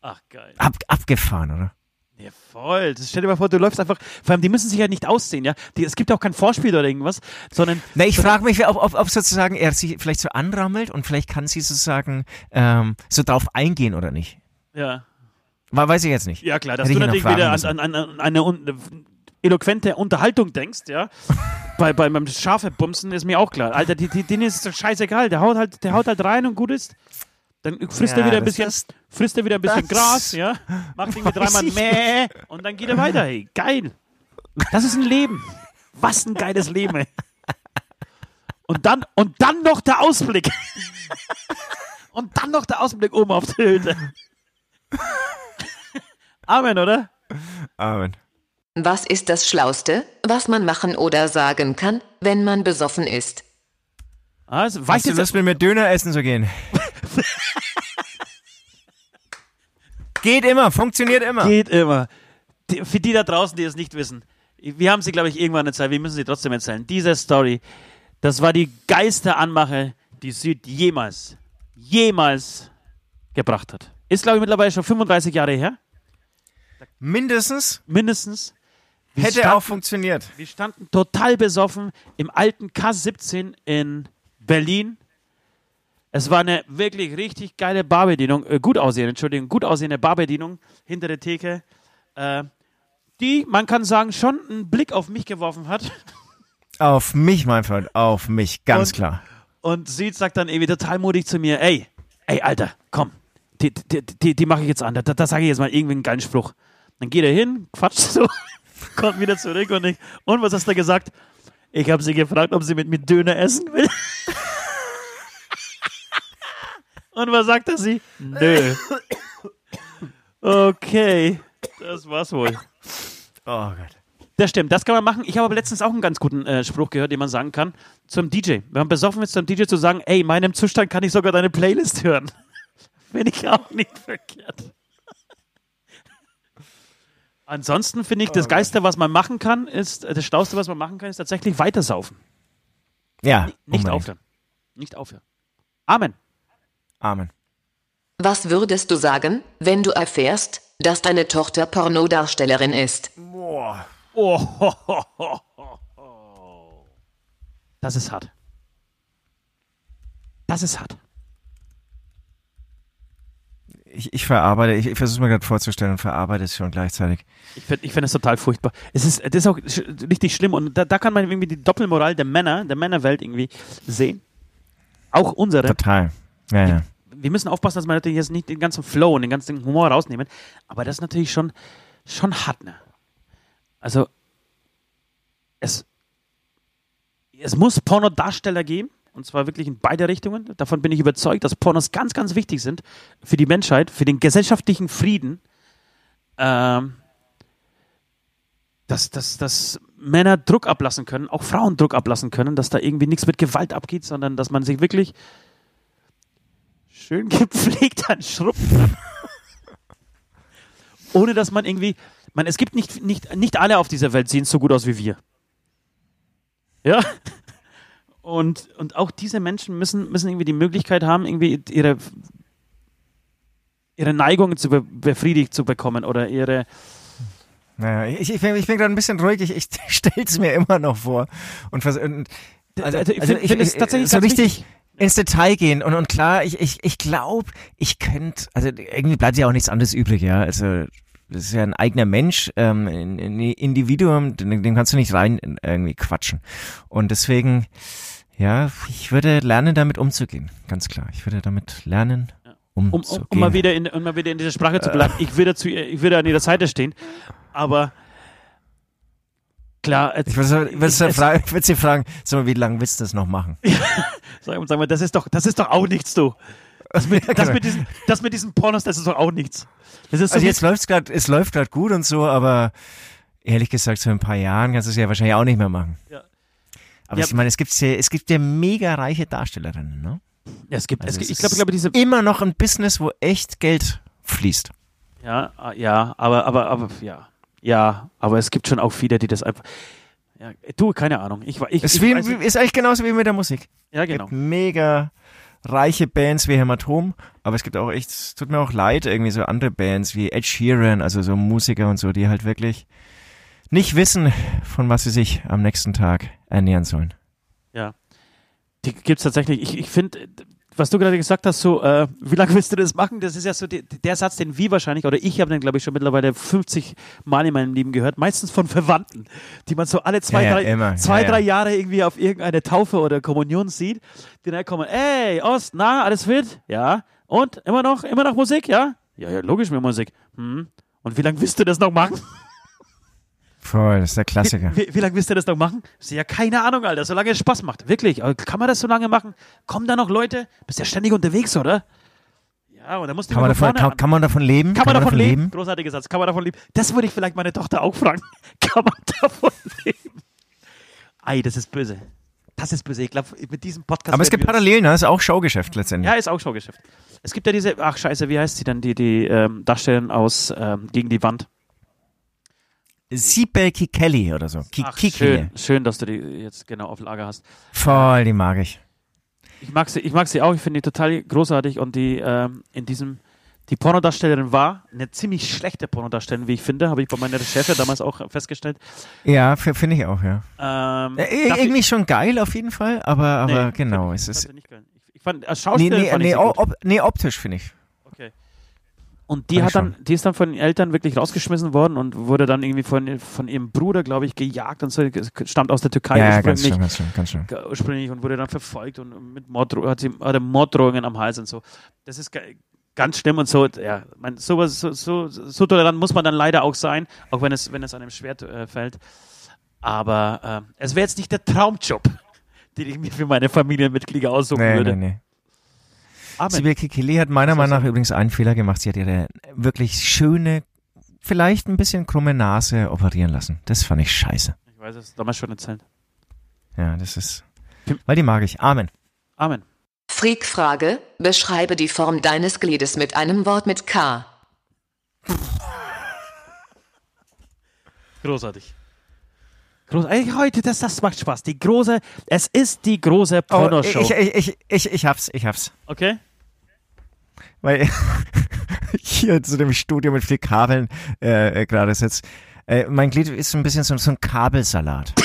Ach, geil. Ab, abgefahren, oder? Ja, voll. Das stell dir mal vor, du läufst einfach. Vor allem, die müssen sich ja nicht aussehen, ja. Die, es gibt ja auch kein Vorspiel oder irgendwas, sondern. Na, ich frage mich, ob, ob, ob sozusagen er sich vielleicht so anrammelt und vielleicht kann sie sozusagen ähm, so drauf eingehen oder nicht. Ja. Weil, weiß ich jetzt nicht. Ja, klar, dass Hätte du natürlich wieder an, an, an, eine un eloquente Unterhaltung denkst, ja. bei, bei, beim Schafebumsen ist mir auch klar. Alter, die, die, denen ist scheißegal. Der haut halt, der haut halt rein und gut ist. Dann frisst Ja, er wieder ein bisschen, ist- frisst er wieder ein bisschen Gras, ja. Macht irgendwie dreimal Mäh und dann geht er weiter, hey. Geil. Das ist ein Leben. Was ein geiles Leben, ey. Und dann, und dann noch der Ausblick. Und dann noch der Ausblick oben auf der Hütte. Amen, oder? Amen. Was ist das Schlauste, was man machen oder sagen kann, wenn man besoffen ist? Also, Weißt du jetzt, Lust, mit Döner essen zu gehen? Geht immer, funktioniert immer. Geht immer. Die, für die da draußen, die es nicht wissen, wir haben sie, glaube ich, irgendwann erzählt, wir müssen sie trotzdem erzählen. Diese Story, das war die geilste Anmache, die Süd jemals, jemals gebracht hat. Ist, glaube ich, mittlerweile schon 35 Jahre her. Mindestens Mindestens. Wir hätte standen, auch funktioniert. Wir standen total besoffen im alten K17 in Berlin. Es war eine wirklich richtig geile Barbedienung, äh, gut aussehende, Entschuldigung, gut aussehende Barbedienung hinter der Theke, äh, die, man kann sagen, schon einen Blick auf mich geworfen hat. Auf mich, mein Freund, auf mich, ganz Und- klar. Und sie sagt dann irgendwie total mutig zu mir, ey, ey, Alter, komm, die, die, die, die mache ich jetzt an, da, da sage ich jetzt mal irgendwie einen geilen Spruch. Dann geht er hin, quatscht so, kommt wieder zurück und ich, und was hast du gesagt? Ich habe sie gefragt, ob sie mit mir Döner essen will. und was sagt er sie? Nö. Okay, das war's wohl. Oh Gott. Das stimmt, das kann man machen. Ich habe aber letztens auch einen ganz guten äh, Spruch gehört, den man sagen kann zum DJ. Wenn man besoffen ist, zum DJ zu sagen, ey, in meinem Zustand kann ich sogar deine Playlist hören. Finde ich auch nicht verkehrt. Ansonsten finde ich, das Geiste, was man machen kann, ist, äh, das Schlauste, was man machen kann, ist tatsächlich weitersaufen. Ja, Nicht unbedingt. aufhören. Nicht aufhören. Amen. Amen. Was würdest du sagen, wenn du erfährst, dass deine Tochter Pornodarstellerin ist? Boah. Oh, ho, ho, ho, ho. Das ist hart. Das ist hart. Ich, ich verarbeite, ich, ich versuche mir gerade vorzustellen und verarbeite es schon gleichzeitig. Ich finde ich find es total furchtbar. Es ist, das ist auch sch richtig schlimm und da, da kann man irgendwie die Doppelmoral der Männer, der Männerwelt irgendwie sehen. Auch unsere. Total. Ja, ja. Wir müssen aufpassen, dass wir natürlich jetzt nicht den ganzen Flow und den ganzen Humor rausnehmen, aber das ist natürlich schon, schon hart, ne? Also, es, es muss Pornodarsteller geben, und zwar wirklich in beide Richtungen. Davon bin ich überzeugt, dass Pornos ganz, ganz wichtig sind für die Menschheit, für den gesellschaftlichen Frieden. Ähm, dass, dass, dass Männer Druck ablassen können, auch Frauen Druck ablassen können, dass da irgendwie nichts mit Gewalt abgeht, sondern dass man sich wirklich schön gepflegt an Schrubben. Ohne dass man irgendwie, man, es gibt nicht, nicht, nicht alle auf dieser Welt sehen so gut aus wie wir. Ja. Und, und auch diese Menschen müssen, müssen irgendwie die Möglichkeit haben, irgendwie ihre, ihre Neigungen zu be befriedigt zu bekommen oder ihre, Naja, ich, ich bin, ich bin gerade ein bisschen ruhig, ich, ich stelle es mir immer noch vor. Und, vers- und also, Also, ich also find- find es tatsächlich so richtig wichtig. Ins Detail gehen. Und, und klar, ich, ich, ich glaube, ich könnte, also irgendwie bleibt ja auch nichts anderes übrig, ja. Also das ist ja ein eigener Mensch, ähm, ein, ein Individuum, den, den kannst du nicht rein irgendwie quatschen. Und deswegen, ja, ich würde lernen, damit umzugehen. Ganz klar. Ich würde damit lernen, um, umzugehen. um, um, mal wieder in, um mal wieder in dieser Sprache zu bleiben. Ich würde, zu, ich würde an ihrer Seite stehen, aber klar, es- ich würde sie fragen, mal, wie lange willst du das noch machen? Sag, sag mal, das ist doch, das ist doch auch nichts, du. Das mit, das mit, diesen, das mit diesen Pornos, das ist doch auch nichts. So Also jetzt läuft's gerade, es läuft gerade gut und so, aber ehrlich gesagt, so in ein paar Jahren kannst du es ja wahrscheinlich auch nicht mehr machen. Ja. Aber Ja. ich meine, es gibt ja, es gibt ja mega reiche Darstellerinnen, ne? Ja, es gibt, Also es gibt ich glaube, glaube, diese, immer noch ein Business, wo echt Geld fließt. ja, ah, ja, aber, aber, aber, ja, ja, aber es gibt schon auch viele, die das einfach, ja, du, keine Ahnung, ich, war- ich, Ist, ich wie, ist eigentlich genauso wie mit der Musik. ja, Es genau. gibt mega reiche Bands wie Hämatom, aber es gibt auch echt, es tut mir auch leid, irgendwie so andere Bands wie Ed Sheeran, also so Musiker und so, die halt wirklich nicht wissen, von was sie sich am nächsten Tag ernähren sollen. Ja. Die gibt's tatsächlich. Ich, ich finde, was du gerade gesagt hast, so, äh, wie lange willst du das machen? Das ist ja so die, der Satz, den wir wahrscheinlich, oder ich habe den, glaube ich, schon mittlerweile 50 Mal in meinem Leben gehört, meistens von Verwandten, die man so alle zwei, Ja, drei, zwei ja. drei Jahre irgendwie auf irgendeine Taufe oder Kommunion sieht, die dann kommen, ey, Ost, na, alles fit? Ja. Und? Immer noch, immer noch Musik? Ja? Ja, ja, logisch mit Musik. Hm. Und wie lange willst du das noch machen? Voll, das ist der Klassiker. Wie, wie lange willst du das noch machen? Ist ja keine Ahnung, Alter, solange es Spaß macht. Wirklich. Aber kann man das so lange machen? Kommen da noch Leute? Bist ja ständig unterwegs, oder? Ja, und da musst du Kann man, davon, kann, kann man davon leben? Kann man davon leben? Großartiger Satz. Kann man davon leben? Das würde ich vielleicht meine Tochter auch fragen. Kann man davon leben? Ei, das ist böse. das ist böse. Ich glaube, mit diesem Podcast. Aber es gibt Parallelen, ne? ist auch Showgeschäft letztendlich. Ja, ist auch Showgeschäft. Es gibt ja diese, ach scheiße, wie heißt sie denn, die, die ähm, Darstellerin aus ähm, Gegen die Wand. Sibel Kikeli oder so. Ki Ach, Kikeli. schön, schön, dass du die jetzt genau auf Lager hast. Voll, die mag ich. Ich mag sie, ich mag sie auch, ich finde die total großartig und die ähm, in diesem, die Pornodarstellerin war eine ziemlich schlechte Pornodarstellerin, wie ich finde, habe ich bei meiner Recherche damals auch festgestellt. Ja, finde ich auch, ja. Ähm, Äh, dafür- irgendwie schon geil auf jeden Fall, aber, aber Nee, genau, fand- es ist. fand. Ich, ich fand, als Nee, Schauspielerin nee, fand ich nee, sie op nee, optisch finde ich. Und die hat dann, die ist dann von den Eltern wirklich rausgeschmissen worden und wurde dann irgendwie von, von ihrem Bruder, glaube ich, gejagt und so, stammt aus der Türkei Ja, ja, ganz ursprünglich. schön, ganz schön, ganz schön. ursprünglich und wurde dann verfolgt und mit Morddro hat sie hatte Morddrohungen am Hals und so. Das ist ganz schlimm und so, ja, man, sowas, so, so, so tolerant muss man dann leider auch sein, auch wenn es, wenn es einem schwer äh, fällt. Aber äh, es wäre jetzt nicht der Traumjob, den ich mir für meine Familienmitglieder aussuchen Nee, würde. nee, nee. Amen. Sibel Kikeli hat meiner Meinung nach übrigens einen Fehler gemacht. Sie hat ihre wirklich schöne, vielleicht ein bisschen krumme Nase operieren lassen. Das fand ich scheiße. Ich weiß es damals schon erzählt. Ja, das ist. Weil die mag ich. Amen. Amen. Freak-Frage, beschreibe die Form deines Gliedes mit einem Wort mit K. Großartig. Groß, ey, heute, das, das macht Spaß. Die große, es ist die große Oh, Pornoshow. ich, ich, ich, ich, ich hab's, ich hab's. okay? Weil hier zu dem Studio mit viel Kabeln äh, äh, gerade sitzt. Äh, mein Glied ist so ein bisschen so, so ein Kabelsalat.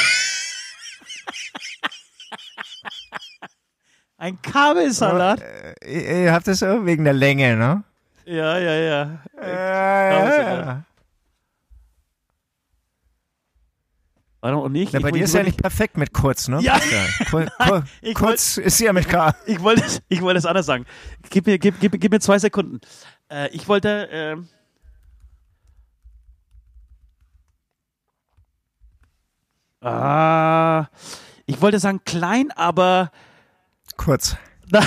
Ein Kabelsalat. Ihr, ihr habt das wegen der Länge, ne? Ja, ja, ja. Äh, Warum und ich? Na, bei ich, dir ich, ist ja nicht perfekt mit kurz, ne? Ja. Kur, kur, Ich kurz ist ja mit K. ich wollte, ich wollte es anders sagen. Gib mir, gib, gib, gib mir zwei Sekunden. Äh, ich wollte. ähm, ah, ich wollte sagen klein, aber Kurz.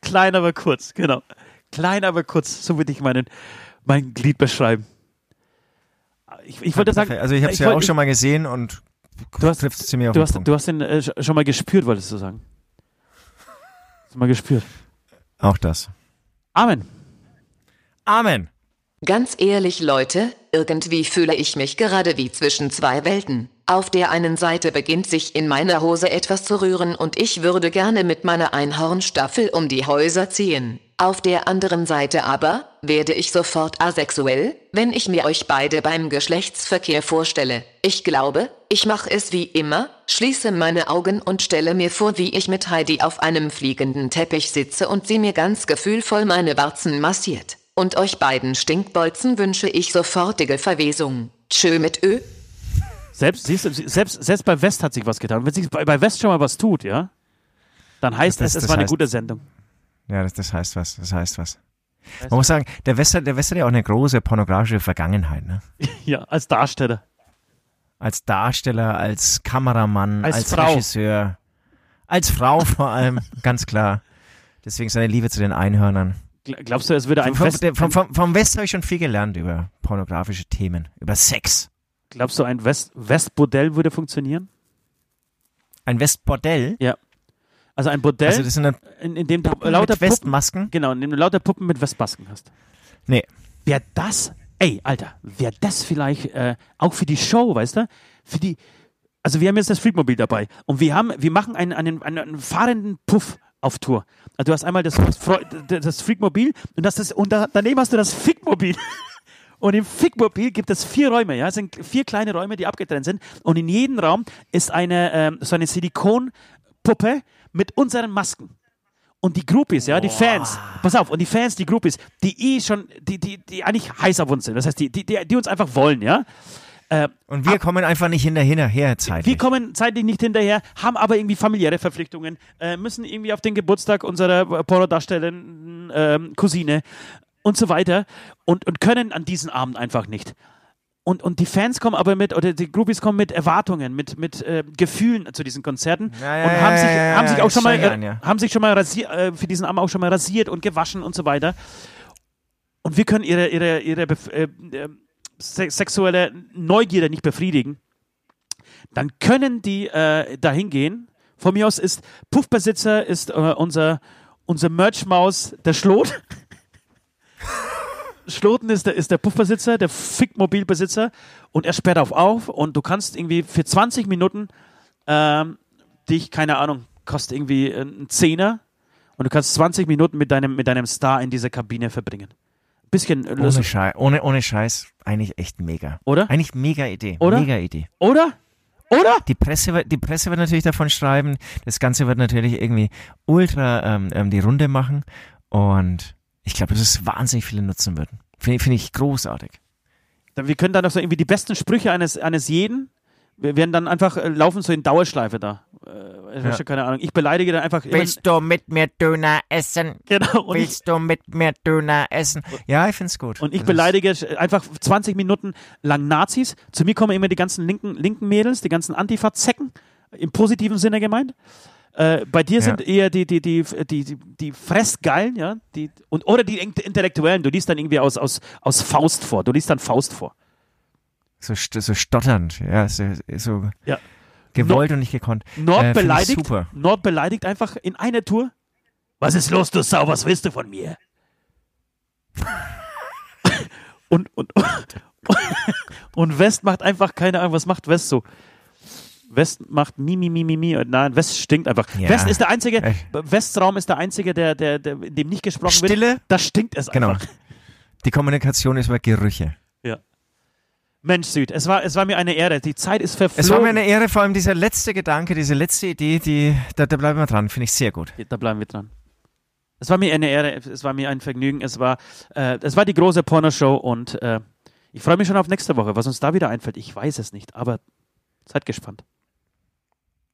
klein, aber kurz. Genau. Klein, aber kurz. So würde ich meinen, mein Glied beschreiben. Ich, ich wollte sagen. Also ich habe es ja auch schon mal gesehen und Du hast- trifft ziemlich auf Du den hast, Punkt. du hast den äh, sch- schon mal gespürt, wolltest du sagen. Hast du mal gespürt. Auch das. Amen. Amen. Ganz ehrlich, Leute, irgendwie fühle ich mich gerade wie zwischen zwei Welten. Auf der einen Seite beginnt sich in meiner Hose etwas zu rühren und ich würde gerne mit meiner Einhornstaffel um die Häuser ziehen. Auf der anderen Seite aber werde ich sofort asexuell, wenn ich mir euch beide beim Geschlechtsverkehr vorstelle. Ich glaube, ich mache es wie immer, schließe meine Augen und stelle mir vor, wie ich mit Heidi auf einem fliegenden Teppich sitze und sie mir ganz gefühlvoll meine Warzen massiert. Und euch beiden Stinkbolzen wünsche ich sofortige Verwesung. Tschö mit Ö. Selbst, siehst du, selbst, selbst bei West hat sich was getan. Wenn sich bei, West schon mal was tut, ja, dann heißt Das- es, es das war eine heißt- gute Sendung. Ja, das, das heißt was. Das heißt was. Heißt Man muss sagen, der West, hat- der West hat ja auch eine große pornografische Vergangenheit, ne? Ja, als Darsteller. Als Darsteller, als Kameramann, Als als, Frau. Regisseur, als Frau vor allem, ganz klar. Deswegen seine Liebe zu den Einhörnern. Gl- Glaubst du, es würde ein Vom, West, vom, vom, vom West habe ich schon viel gelernt über pornografische Themen, über Sex. Glaubst du, ein West, West-Bordell würde funktionieren? Ein Westbordell. Also ein Bordell, Also das sind dann in, in dem du Puppen lauter mit Puppen, Westmasken. genau, in dem du lauter Puppen mit Westmasken hast. Nee. Wäre das, ey, Alter, wäre das vielleicht äh, auch für die Show, weißt du? Für die, also wir haben jetzt das Freakmobil dabei und wir haben, wir machen einen, einen, einen, fahrenden Puff auf Tour. Also du hast einmal das, das Freakmobil und, das, das, und da, daneben hast du das Fickmobil. Und im Fickmobil gibt es vier Räume, ja, es sind vier kleine Räume, die abgetrennt sind. Und in jedem Raum ist eine ähm, so eine Silikonpuppe mit unseren Masken. Und die Groupies, ja, die Fans, pass auf, und die Fans, die Groupies, die eh schon, die, die, die eigentlich heiß auf uns sind, das heißt, die, die, die, uns einfach wollen, ja. Und wir kommen einfach nicht hinterher, her zeitlich. Wir kommen zeitlich nicht hinterher, haben aber irgendwie familiäre Verpflichtungen, äh, müssen irgendwie auf den Geburtstag unserer Pornodarstellenden ähm, Cousine und so weiter und, und können an diesen Abend einfach nicht. Und, und die Fans kommen aber mit, oder die Groupies kommen mit Erwartungen, mit, mit äh, Gefühlen zu diesen Konzerten Ja, ja, und haben, sich, ja, haben sich auch schon mal, äh, ja. haben sich schon mal rasiert, äh, für diesen Abend auch schon mal rasiert und gewaschen und so weiter. Und wir können ihre, ihre, ihre äh, äh, se sexuelle Neugierde nicht befriedigen dann können die äh, dahin gehen Von mir aus ist Puffbesitzer ist äh, unser, unser Merch-Maus der Schlot. Schloten ist der, ist der Puffbesitzer, der Fickmobilbesitzer und er sperrt auf auf und du kannst irgendwie für 20 Minuten ähm, dich, keine Ahnung, kostet irgendwie einen Zehner und du kannst 20 Minuten mit deinem, mit deinem Star in dieser Kabine verbringen. Bisschen ohne, Scheiß, ohne, ohne Scheiß, eigentlich echt mega. Oder? Eigentlich mega Idee. Oder? Mega Idee. Oder? Oder? Die Presse, die Presse wird natürlich davon schreiben. Das Ganze wird natürlich irgendwie ultra ähm, ähm die Runde machen. Und ich glaube, dass es wahnsinnig viele nutzen würden. Finde find ich großartig. Wir können dann noch so irgendwie die besten Sprüche eines, eines jeden wir werden dann einfach äh, laufen so in Dauerschleife da. Äh, ja. keine Ahnung. Ich beleidige dann einfach. Willst du mit mir Döner essen? Genau. Willst ich, du mit mir Döner essen? Ja, ich find's gut. Und ich das beleidige einfach 20 Minuten lang Nazis. Zu mir kommen immer die ganzen linken, linken Mädels, die ganzen Antifa-Zecken, im positiven Sinne gemeint. Äh, bei dir ja. sind eher die, die, die, die, die, die Fressgeilen, ja, die, und, oder die Intellektuellen. Du liest dann irgendwie aus, aus, aus Faust vor. Du liest dann Faust vor so, so stotternd, ja, so, so ja. gewollt Nord, und nicht gekonnt. Nord äh, beleidigt. Nord beleidigt einfach in einer Tour. Was ist los, du Sau, was willst du von mir? und, und, und West macht einfach keine Ahnung, was macht West so? West macht mi, mi, mi, mi, mi. Nein, West stinkt einfach. Ja. West ist der einzige, Echt? Wests Raum ist der einzige, der, der, der, in dem nicht gesprochen Stille, wird. Stille. Da stinkt es genau. einfach. Die Kommunikation ist über Gerüche. Ja. Mensch, Süd, es war, es war mir eine Ehre. Die Zeit ist verflogen. Es war mir eine Ehre, vor allem dieser letzte Gedanke, diese letzte Idee, die, da, da bleiben wir dran, finde ich sehr gut. Da bleiben wir dran. Es war mir eine Ehre, es war mir ein Vergnügen, es war, äh, es war die große Pornoshow und äh, ich freue mich schon auf nächste Woche, was uns da wieder einfällt. Ich weiß es nicht, aber seid gespannt.